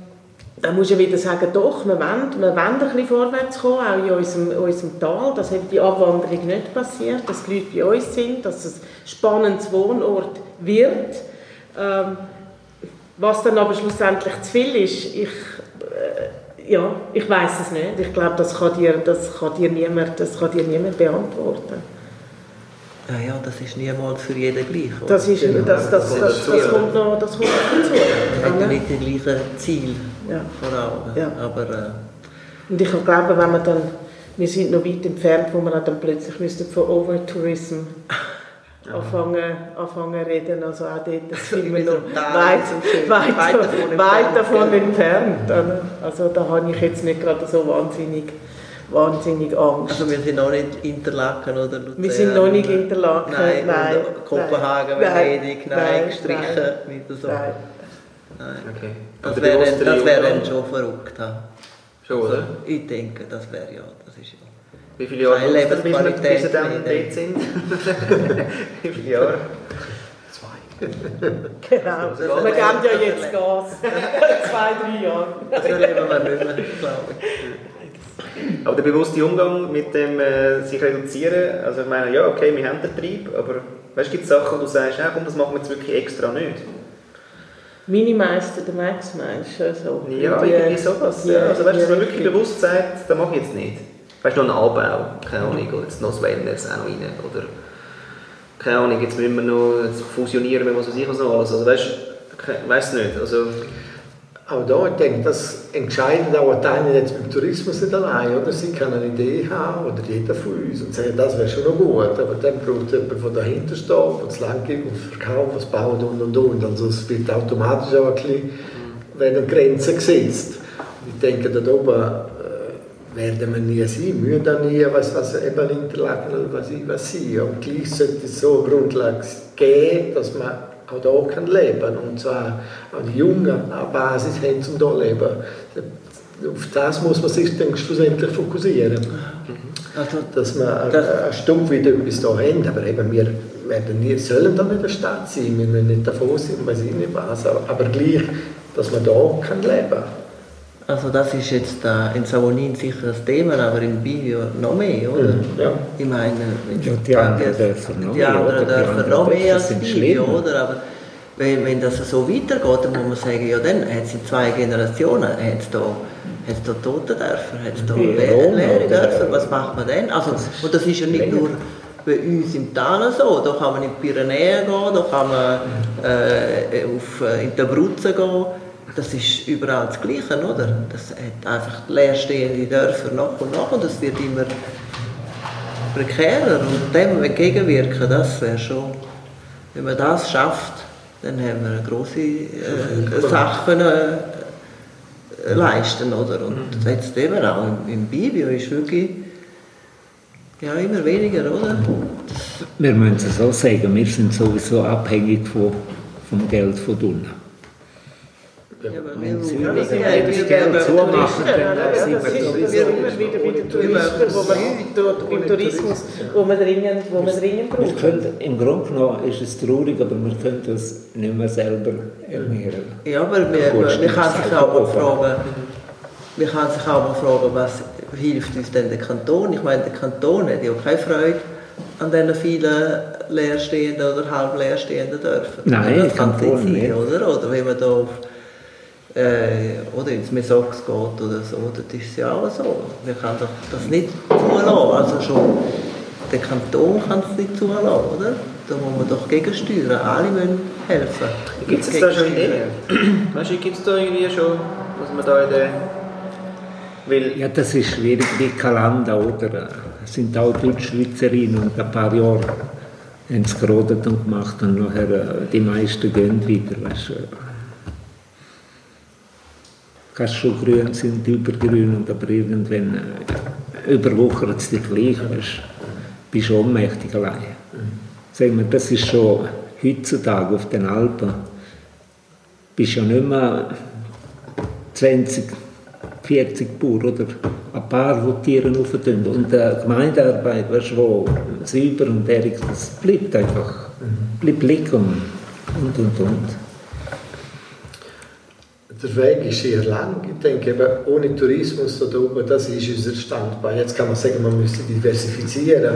dann muss ich wieder sagen, doch, wir wollen, wir wollen ein bisschen vorwärts kommen, auch in unserem, unserem Tal, dass die Abwanderung nicht passiert, dass die Leute bei uns sind, dass es ein spannendes Wohnort wird. Ähm, was dann aber schlussendlich zu viel ist, ich, äh, ja, ich weiß es nicht. Ich glaube, das kann dir, das kann dir, niemand, das kann dir niemand beantworten. Ja, ja, das ist niemals für jeden gleich. Oder? Das, ist, genau. das, das, das, das, das, kommt noch, das kommt noch dazu. Man hat ja nicht das gleiche Ziel ja. vor Augen. Ja. Aber, äh, Und ich glaube, wenn man dann, wir sind noch weit entfernt, wo man dann plötzlich von Overtourism anfangen, anfangen reden. Also auch dort sind wir noch weit, weit, weit, weit davon entfernt. Also da habe ich jetzt nicht gerade so wahnsinnig, wahnsinnig Angst. Also wir sind noch nicht Interlaken oder Luzern? Wir sind noch nicht Interlaken, nein. nein Kopenhagen, Venedig, nein, nein, gestrichen, nein, nicht so. Nein. nein. Okay. Das wäre wär dann schon verrückt. Schon, oder? Also, ich denke, das wäre ja, das ist ja wie viele Jahre Keine Lebensqualität bis wir dann dort sind? Wie viele Jahre? Zwei. Genau. Wir geben ja jetzt Gas. Zwei, drei Jahre. Das erleben wir nicht mehr, glaube ich. Aber der bewusste Umgang mit dem äh, sich reduzieren, also ich meine, ja, okay, wir haben den Trieb, aber weißt, gibt es Sachen, wo du sagst, ja, komm, das machen wir jetzt wirklich extra nicht? Minimeister, der Max meinst du? So. Ja, irgendwie sowas. Ja. Also weißt, dass man wirklich bewusst sagt, das mache ich jetzt nicht. Weißt du, noch ein Anbau, keine Ahnung, oder jetzt noch das Wellness auch noch rein, oder keine Ahnung, jetzt müssen wir noch fusionieren mit was weiß ich was noch alles, also weißt du, weiss nicht, also... Auch da, ich denke, das entscheidet auch Teile jetzt beim Tourismus nicht allein, oder? Sie können eine Idee haben, oder jeder von uns, und sagen, das wäre schon noch gut, aber dann braucht jemand, der dahinter steht, der es lang gibt und verkauft, was baut und und und, also es wird automatisch auch ein bisschen, werden Grenzen gesetzt. Ich denke, da oben werden wir nie sein, müssen auch nie was, was eben Interlaken oder was ich was sein. Und gleich sollte es so eine Grundlage geben, dass man auch hier kann leben kann. Und zwar auch die Jungen eine Basis haben, um hier zu leben. Auf das muss man sich dann schlussendlich fokussieren. Also, Dass man Das- ein, Stück weit etwas hier haben. Aber eben, wir werden nie, sollen da nicht eine Stadt sein. Wir müssen nicht davon sein, weiß ich nicht was. Aber, aber gleich, dass man hier kann leben kann. Also das ist jetzt äh, in Savonin sicher ein Thema, aber in Bio noch mehr, oder? Ja. Ich meine, Ja, die anderen Dörfer noch mehr, oder? Die anderen noch mehr als Bio, schlimmer. oder? Aber wenn, wenn das so weitergeht, dann muss man sagen, ja dann hat es in zwei Generationen, hat es da, hat's da tote Dörfer, hat es da Wie leere? Dörfer, was macht man denn? Also, und das ist ja nicht nur bei uns im Tal so, da kann man in die Pyrenäen gehen, da kann man äh, auf, äh, in die Abruzzen gehen, das ist überall das Gleiche, oder? Das hat einfach leerstehende Dörfer nach und nach und das wird immer prekärer und dem entgegenwirken, das wäre schon, wenn man das schafft, dann haben wir eine große äh, Sache können, äh, leisten, oder? Und jetzt eben auch im, im Bibio ist wirklich ja, immer weniger, oder? Wir müssen es so sagen, wir sind sowieso abhängig von, vom Geld von unten. Wenn wir- sie das Geld wir- zumachen, dann sind wir sowieso... wieder beim Tourismus, wo man dringend, wo man dringend braucht. können, Im Grunde genommen ist es traurig, aber wir können das nicht mehr selber ernähren. Ja, aber man, man, man kann sich auch mal fragen, man kann sich auch mal fragen, was hilft uns denn der Kanton? Ich meine, der Kanton hat ja keine Freude an diesen vielen leerstehenden oder halb leerstehenden Dörfern. Nein, das kann nicht sein, nicht. oder? Oder wenn man da auf, äh, oder ins Mesox geht oder so, das ist ja auch so. Man kann doch das nicht zulassen. Also schon der Kanton kann es nicht zulassen, oder? Da muss man doch gegensteuern. Alle müssen helfen. Gibt es da schon. Ideen? Weißt du, gibt es da irgendwie schon, was man da in der... Weil, Ja, das ist schwierig wie Kalanda, oder? Es sind auch Deutschschweizerinnen und ein paar Jahre haben sie gerodet und gemacht und nachher äh, die meisten gehen wieder. Weißt du. Kannst schon grün sind, übergrün und aber irgendwann äh, überwuchert es dich gleich, weißt du. Bist ohnmächtig allein. Sagen wir, das ist schon heutzutage auf den Alpen. Bist ja nicht mehr 20, 40 Bauern oder ein paar, die Tiere aufentun. Und die Gemeindearbeit, weißt du, wo sauber und ehrlich, das bleibt einfach, bleibt liegen und, und, und. Der Weg ist sehr lang. Ich denke, eben, ohne Tourismus da oben, das ist unser Standbein. Jetzt kann man sagen, man müsste diversifizieren.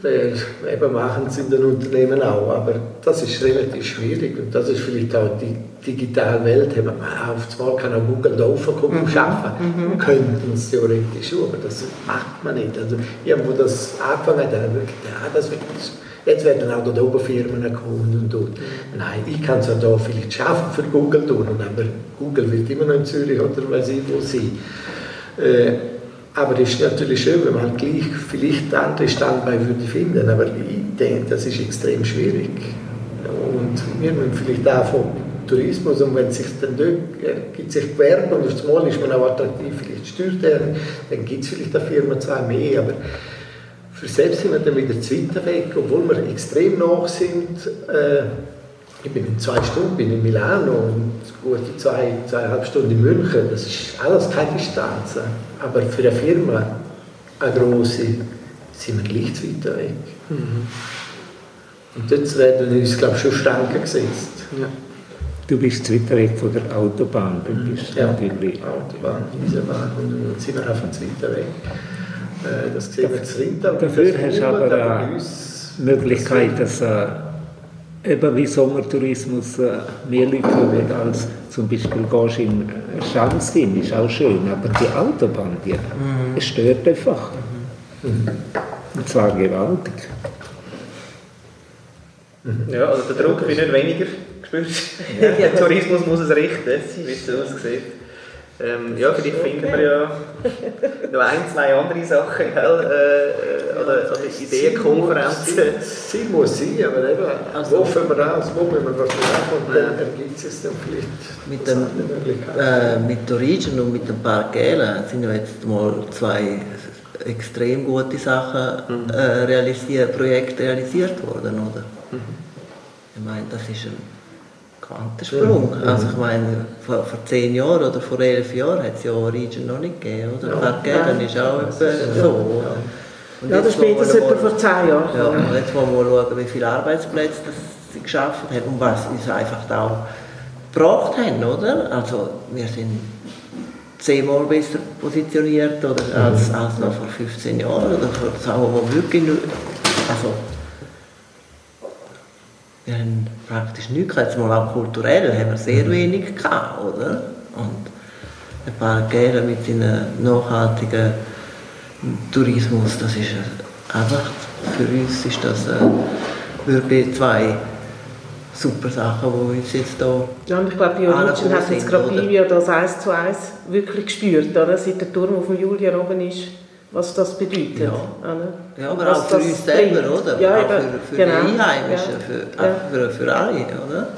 Weil, eben machen es in den Unternehmen auch, aber das ist relativ schwierig und das ist vielleicht auch die digitale Welt. Eben, auf einmal kann auch Google da raufkommen und arbeiten. Könnten es theoretisch schon, aber das macht man nicht. Also, irgendwo das angefangen hat, dann habe ich gedacht, ja, das wird Jetzt werden auch da oben Firmen kommen und dort. Nein, ich kann es auch da vielleicht schaffen für Google tun, aber Google wird immer noch in Zürich oder weiß ich wo sein. Äh, aber es ist natürlich schön, wenn man halt gleich vielleicht andere Standbeine würde finden, aber ich denke, das ist extrem schwierig. Und wir müssen vielleicht auch vom Tourismus, und wenn es sich dann dort, äh, gibt sich Gewerbe und auf einmal ist man auch attraktiv, vielleicht steuert er, dann gibt es vielleicht eine Firma zwei mehr, aber für selbst sind wir dann wieder zu weit weg, obwohl wir extrem nach sind. Äh, ich bin in zwei Stunden bin in Milano und gute zwei, zweieinhalb Stunden in München. Das ist alles keine Distanz. Aber für eine Firma, eine grosse, sind wir gleich zu weit weg. Und jetzt werden uns, glaube ich, schon Stanken gesetzt. Du bist zu weit weg von der Autobahn, du bist Ja, natürlich... Autobahn, Eisenbahn und dann sind wir einfach zu weit weg. Äh, Das sehen wir zu Rindal. Dafür Das hast du aber eine uns- Möglichkeit, dass äh, eben wie Sommertourismus äh, mehr Leute kommen als zum Beispiel gehst in Schanzin, ist auch schön, aber die Autobahn, die es stört einfach. Und zwar gewaltig. ja, also der Druck wird nicht weniger gespürt. der Tourismus muss es richten, wie es so aussieht. Ähm, ja, vielleicht finden wir ja noch ein, zwei andere Sachen, gell? Äh, oder, oder Ideenkonferenzen. Ziel muss sein, aber eben, Also- wo fangen wir raus, wo müssen wir was machen und dann ergibt es dann vielleicht Mit dem, äh, mit der Region und mit dem Park Gela sind ja jetzt mal zwei extrem gute Sachen äh, realisiert, Projekte realisiert worden, oder? Ich meine, das ist ein Quantensprung. Also ich meine, vor, vor zehn Jahren oder vor elf Jahren hat es ja Region noch nicht gegeben, oder? Park Gela ist auch etwa so, oder? Und Ja, das wir spätestens etwa mal- vor zehn Jahren. ja, und jetzt wollen wir mal schauen, wie viele Arbeitsplätze das sie geschaffen haben und was uns einfach da auch gebracht haben, oder? Also wir sind zehnmal besser positioniert oder als, als noch vor 15 Jahren oder vor Sachen, wo wirklich nur, also wir haben praktisch nichts gehabt. Mal auch kulturell haben wir sehr wenig gehabt, oder? Und ein paar Gäler mit seinem nachhaltigen Tourismus, das ist einfach, für uns ist das äh, wirklich zwei super Sachen, die uns jetzt hier Ja, und ich glaube, die hat sind, jetzt gerade? Livia das eins zu eins wirklich gespürt, oder? seit der Turm auf dem Julier oben ist, was das bedeutet. Ja. Ja, aber Was auch für uns selber, bringt. oder? Ja, auch für, für Genau. die Einheimischen, Ja. für, Ja. für, für alle, oder?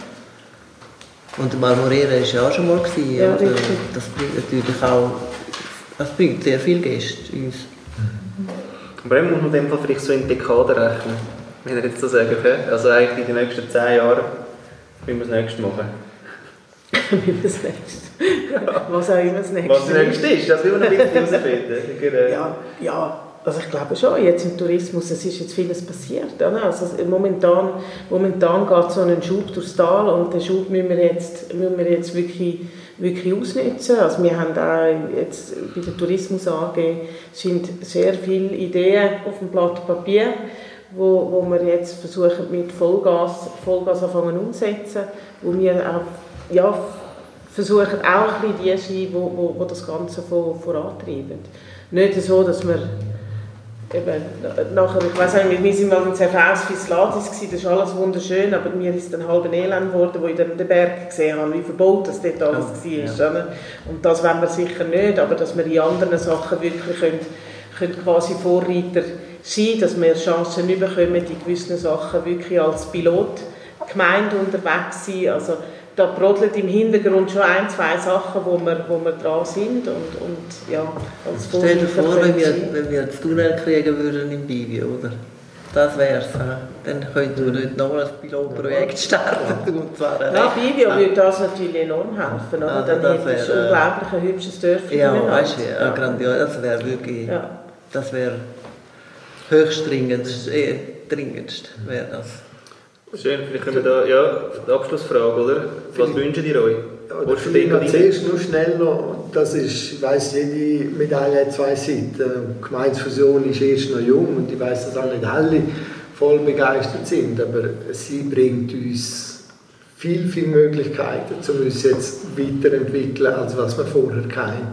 Und der Marmorera war ja auch schon mal. Gewesen, Ja, richtig. Das bringt natürlich auch das bringt sehr viele Gäste uns. Aber dann muss man dem Fall vielleicht so in Dekaden rechnen, wenn ihr jetzt so sagt. hä? Also eigentlich in den nächsten zehn Jahren müssen wir das nächste machen. Wie das nächste. Was auch immer das nächste Was das nächste ist, das will man bisschen herausfinden. Genau. Ja, ja, also ich glaube schon, jetzt im Tourismus, es ist jetzt vieles passiert. Oder? Also es- momentan, momentan geht so ein Schub durchs Tal und den Schub müssen wir jetzt, müssen wir jetzt wirklich, wirklich ausnutzen. Also wir haben auch jetzt bei der Tourismus AG sind sehr viele Ideen auf dem Blatt Papier, wo, wo wir jetzt versuchen mit Vollgas, Vollgas anfangen umzusetzen, wo wir auch ja, versuchen auch ein die zu sein, wo, wo, wo das Ganze vor, vorantreiben. Nicht so, dass wir eben, nachher, ich weiß nicht, wir sind mal in Zerfaus Fisladis gewesen, das ist alles wunderschön, aber mir ist dann halb ein Elend geworden, wo ich dann den Berg gesehen habe, wie verbaut das dort alles war. oder? Und das wollen wir sicher nicht, aber dass wir in anderen Sachen wirklich können, können quasi Vorreiter sein, dass wir Chancen bekommen, in gewissen Sachen wirklich als Pilotgemeinde unterwegs sein. Also da brodelt im Hintergrund schon ein, zwei Sachen, wo wir, wo wir dran sind und, und ja, als Stell dir vor, wenn wir, wenn wir das Tunnel kriegen würden im Bibi, oder? Das wär's. hä? Dann könnten wir nicht nochmal ein Pilotprojekt starten. Und zwar Ja, recht- Bivio würde das natürlich enorm helfen. Oder? Also Dann das hättest du wäre, äh, unglaublich ein hübsches Dörfchen. Ja, weißt du, ja, grandios. Das wäre wirklich, Ja. das wäre höchst dringend, eh, dringendst wäre das. Schön, vielleicht können wir da, ja, die Abschlussfrage, oder? Was wünschen ihr euch? Du vielleicht noch zuerst nur schnell noch, das ist, ich weiss, jede Medaille hat zwei Seiten. Die Gemeinsfusion ist erst noch jung und ich weiss, dass alle nicht alle voll begeistert sind, aber sie bringt uns viel, viele Möglichkeiten, um uns jetzt weiterentwickeln, als was wir vorher hatten.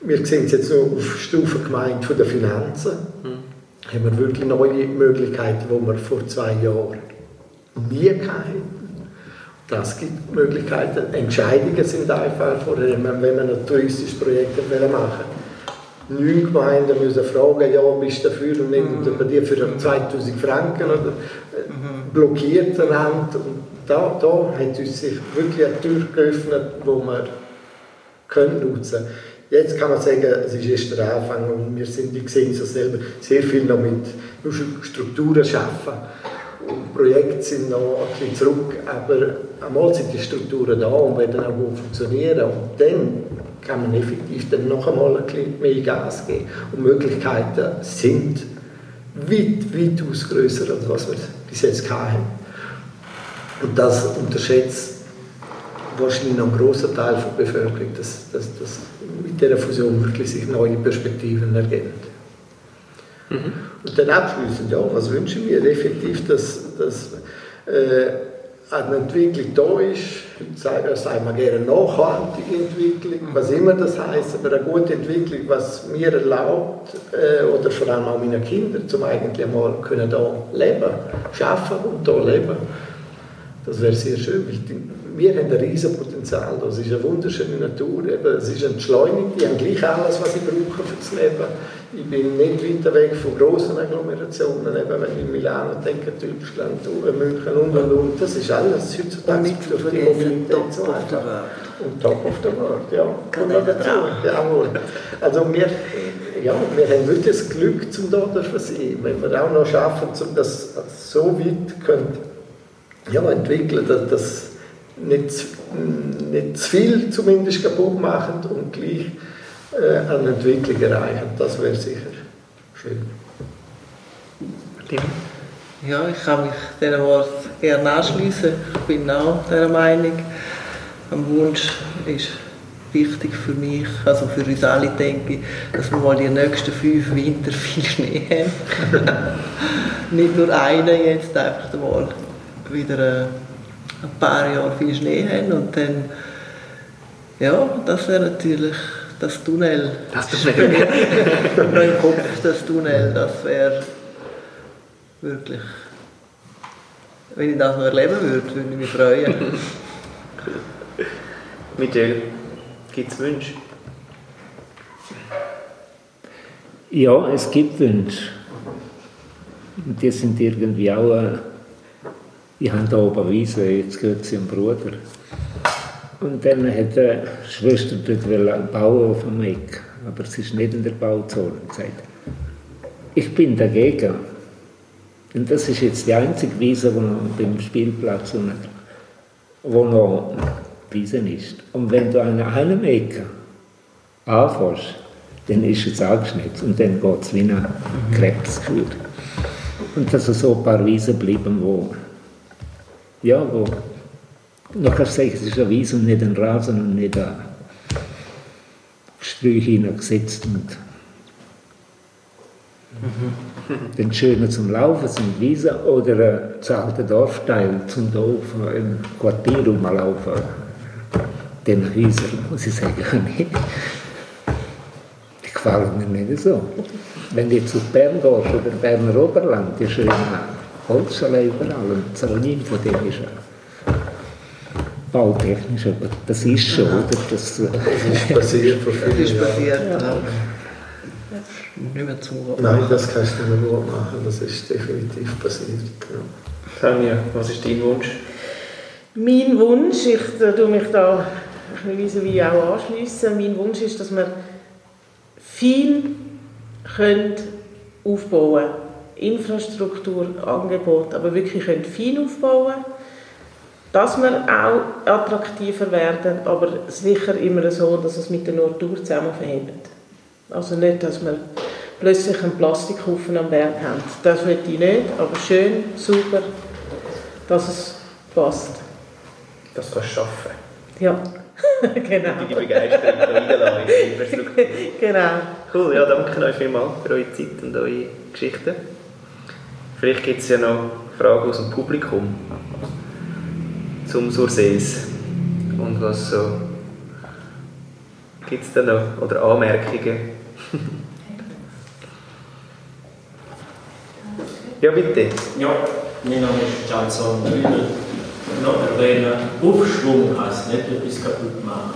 Wir sehen es jetzt nur auf Stufe Gemeinde von der Finanzen. Haben wir wirklich neue Möglichkeiten, die wir vor zwei Jahren hatten. Das gibt Möglichkeiten. Entscheidungen sind einfach, vorher, wenn man ein touristisches Projekt machen will. Neun Gemeinden müssen fragen, ja, bist du dafür und nicht, und bei dir für 2000 Franken oder äh, blockiert einander. Und da, da hat uns sich wirklich eine Tür geöffnet, wo wir können nutzen Jetzt kann man sagen, es ist erst der Anfang und wir sind, ich sehe es selber, sehr viel noch mit Strukturen schaffen. Und Projekte sind noch ein bisschen zurück, aber einmal sind die Strukturen da und werden auch gut funktionieren. Und dann kann man effektiv dann noch einmal ein mehr Gas geben. Und Möglichkeiten sind weit, weitaus grösser, als was wir bis jetzt hatten. Und das unterschätzt wahrscheinlich noch ein grosser Teil der Bevölkerung, dass, dass, dass mit dieser Fusion wirklich sich neue Perspektiven ergeben. Und dann abschließend, ja, was wünschen wir? Effektiv, dass, dass äh, eine Entwicklung da ist, sagen, sagen wir gerne nachhaltige Entwicklung, was immer das heißt, aber eine gute Entwicklung, was mir erlaubt, äh, oder vor allem auch meinen Kindern, zum eigentlich einmal können da leben, schaffen und da leben. Das wäre sehr schön, weil wir haben ein riesiges Potenzial. Das ist eine wunderschöne Natur. Es ist entschleunigt. Die haben gleich alles, was sie brauchen für das Leben. Ich bin nicht weiter weg von grossen Agglomerationen. Eben, wenn ich in Milano denke, Deutschland, München und und und. Das ist alles heutzutage Und durch die Mobilität so einfach. Und Top of the World, ja. Kann ich dazu, Jawohl. Also wir, ja, wir haben wirklich das Glück, zum da dürfen sein. Wenn wir auch noch schaffen, um das so weit können, ja, entwickeln, dass das nicht, zu- nicht zu viel zumindest kaputt machen und gleich äh, eine Entwicklung erreichen. Das wäre sicher schön. Ja, ich kann mich diesem Wort gerne anschließen. Ich bin auch dieser Meinung. Ein Wunsch ist wichtig für mich, also für uns alle, denke ich, dass wir mal die nächsten fünf Winter viel Schnee haben. Nicht nur einen jetzt, einfach mal wieder äh, ein paar Jahre viel Schnee haben und dann, ja, das wäre natürlich das Tunnel. Das Tunnel. im Kopf, das Tunnel, das wäre wirklich. Wenn ich das noch erleben würde, würde ich mich freuen. Michael, gibt es Wünsche? Ja, es gibt Wünsche. Und die sind irgendwie auch. Äh, ich habe da oben Wiese, jetzt gehört sie dem Bruder. Und dann hat die Schwester dort bauen auf dem Eck. Aber sie ist nicht in der Bauzone. Und gesagt, ich bin dagegen. Und das ist jetzt die einzige Wiese, die noch beim Spielplatz unten, wo noch Wiese ist. Und wenn du an einem Eck anfährst, dann ist es angeschnitten und dann geht es wie ein Krebsgefühl. Und dass so ein paar Wiesen bleiben, wo, ja, wo, noch ist eine Wiese und nicht ein Rasen und nicht ein Streu hineingesetzt. Und dann schöner zum Laufen sind Wiesen oder ein zu alter Dorfteil zum Dorf im Quartier rumlaufen. Den Häusern, muss ich sagen, nicht. Die gefallen mir nicht so. Wenn du jetzt auf Bern gehst oder Berner Oberland, die schönen Holzschalen überall und Zalonin von dem ist ja bautechnisch, aber das ist schon, oder? Das, Das ist passiert vor Das vielen ist Jahren. passiert. Ja. Nicht mehr zu Nein, das kannst du nicht mehr gut machen. Das ist definitiv passiert. Ja. Tanja, was ist dein Wunsch? Mein Wunsch, ich äh, tue mich da wie auch anschliessen, mein Wunsch ist, dass wir viel können aufbauen können. Infrastruktur, Angebot, aber wirklich können viel aufbauen dass wir auch attraktiver werden, aber sicher immer so, dass es mit der Natur zusammen verhebt. Also nicht, dass wir plötzlich einen Plastikhaufen am Berg haben. Das will ich nicht, aber schön, super, dass es passt. Das kannst du schaffen. Ja, genau. Die Begeisterung reinlassen in die Infrastruktur. genau. Cool, ja, danke euch vielmals für eure Zeit und eure Geschichten. Vielleicht gibt es ja noch Fragen aus dem Publikum zum Sursees und was so gibt es da noch oder Anmerkungen? ja bitte. Ja, mein Name ist Johnson Müller. Noch erwähnen, Aufschwung heißt nicht etwas kaputt machen.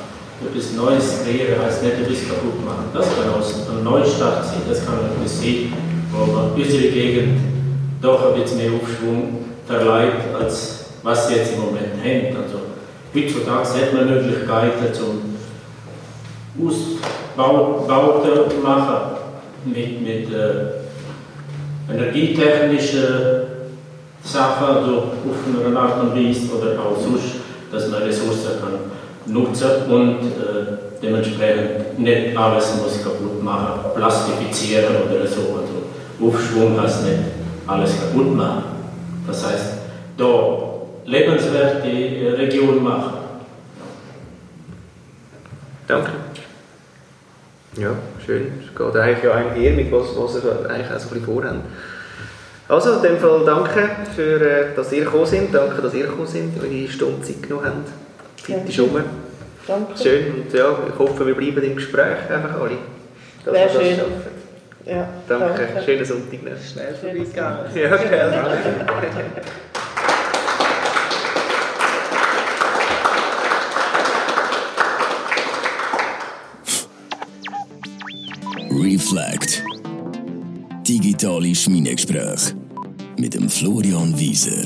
Etwas Neues kreieren heißt nicht etwas kaputt machen. Das kann auch ein Neustart sein, das kann etwas sein, wo man unsere Gegend doch ein bisschen mehr Aufschwung verleiht, als was sie jetzt im Moment haben. Also, heutzutage hat man Möglichkeiten zum Ausbauten machen mit, mit äh, energietechnischen Sachen, also auf eine Art und Weise oder auch sonst, dass man Ressourcen kann nutzen und äh, dementsprechend nicht alles muss kaputt machen, plastifizieren oder so. Also Aufschwung heißt nicht alles kaputt machen. Das heißt, da lebenswerte Region machen. Danke. Ja, schön. Es geht eigentlich ja einher mit was, was ihr eigentlich auch so ein bisschen vorhabt. Also, in dem Fall danke, für, äh, dass ihr gekommen seid. Danke, dass ihr gekommen seid, eure Stunde Zeit genommen habt. Die Zeit ist Ja. rum. Danke. Schön. Und ja, ich hoffe, wir bleiben im Gespräch, einfach alle. Dass Wäre wir das schön. schaffen. Ja, Danke. Schönen Sonntag noch. Schnell vorbeigegangen. Ja, gell. Unflagged. Digitale Schmiedegespräche mit dem Florian Wieser.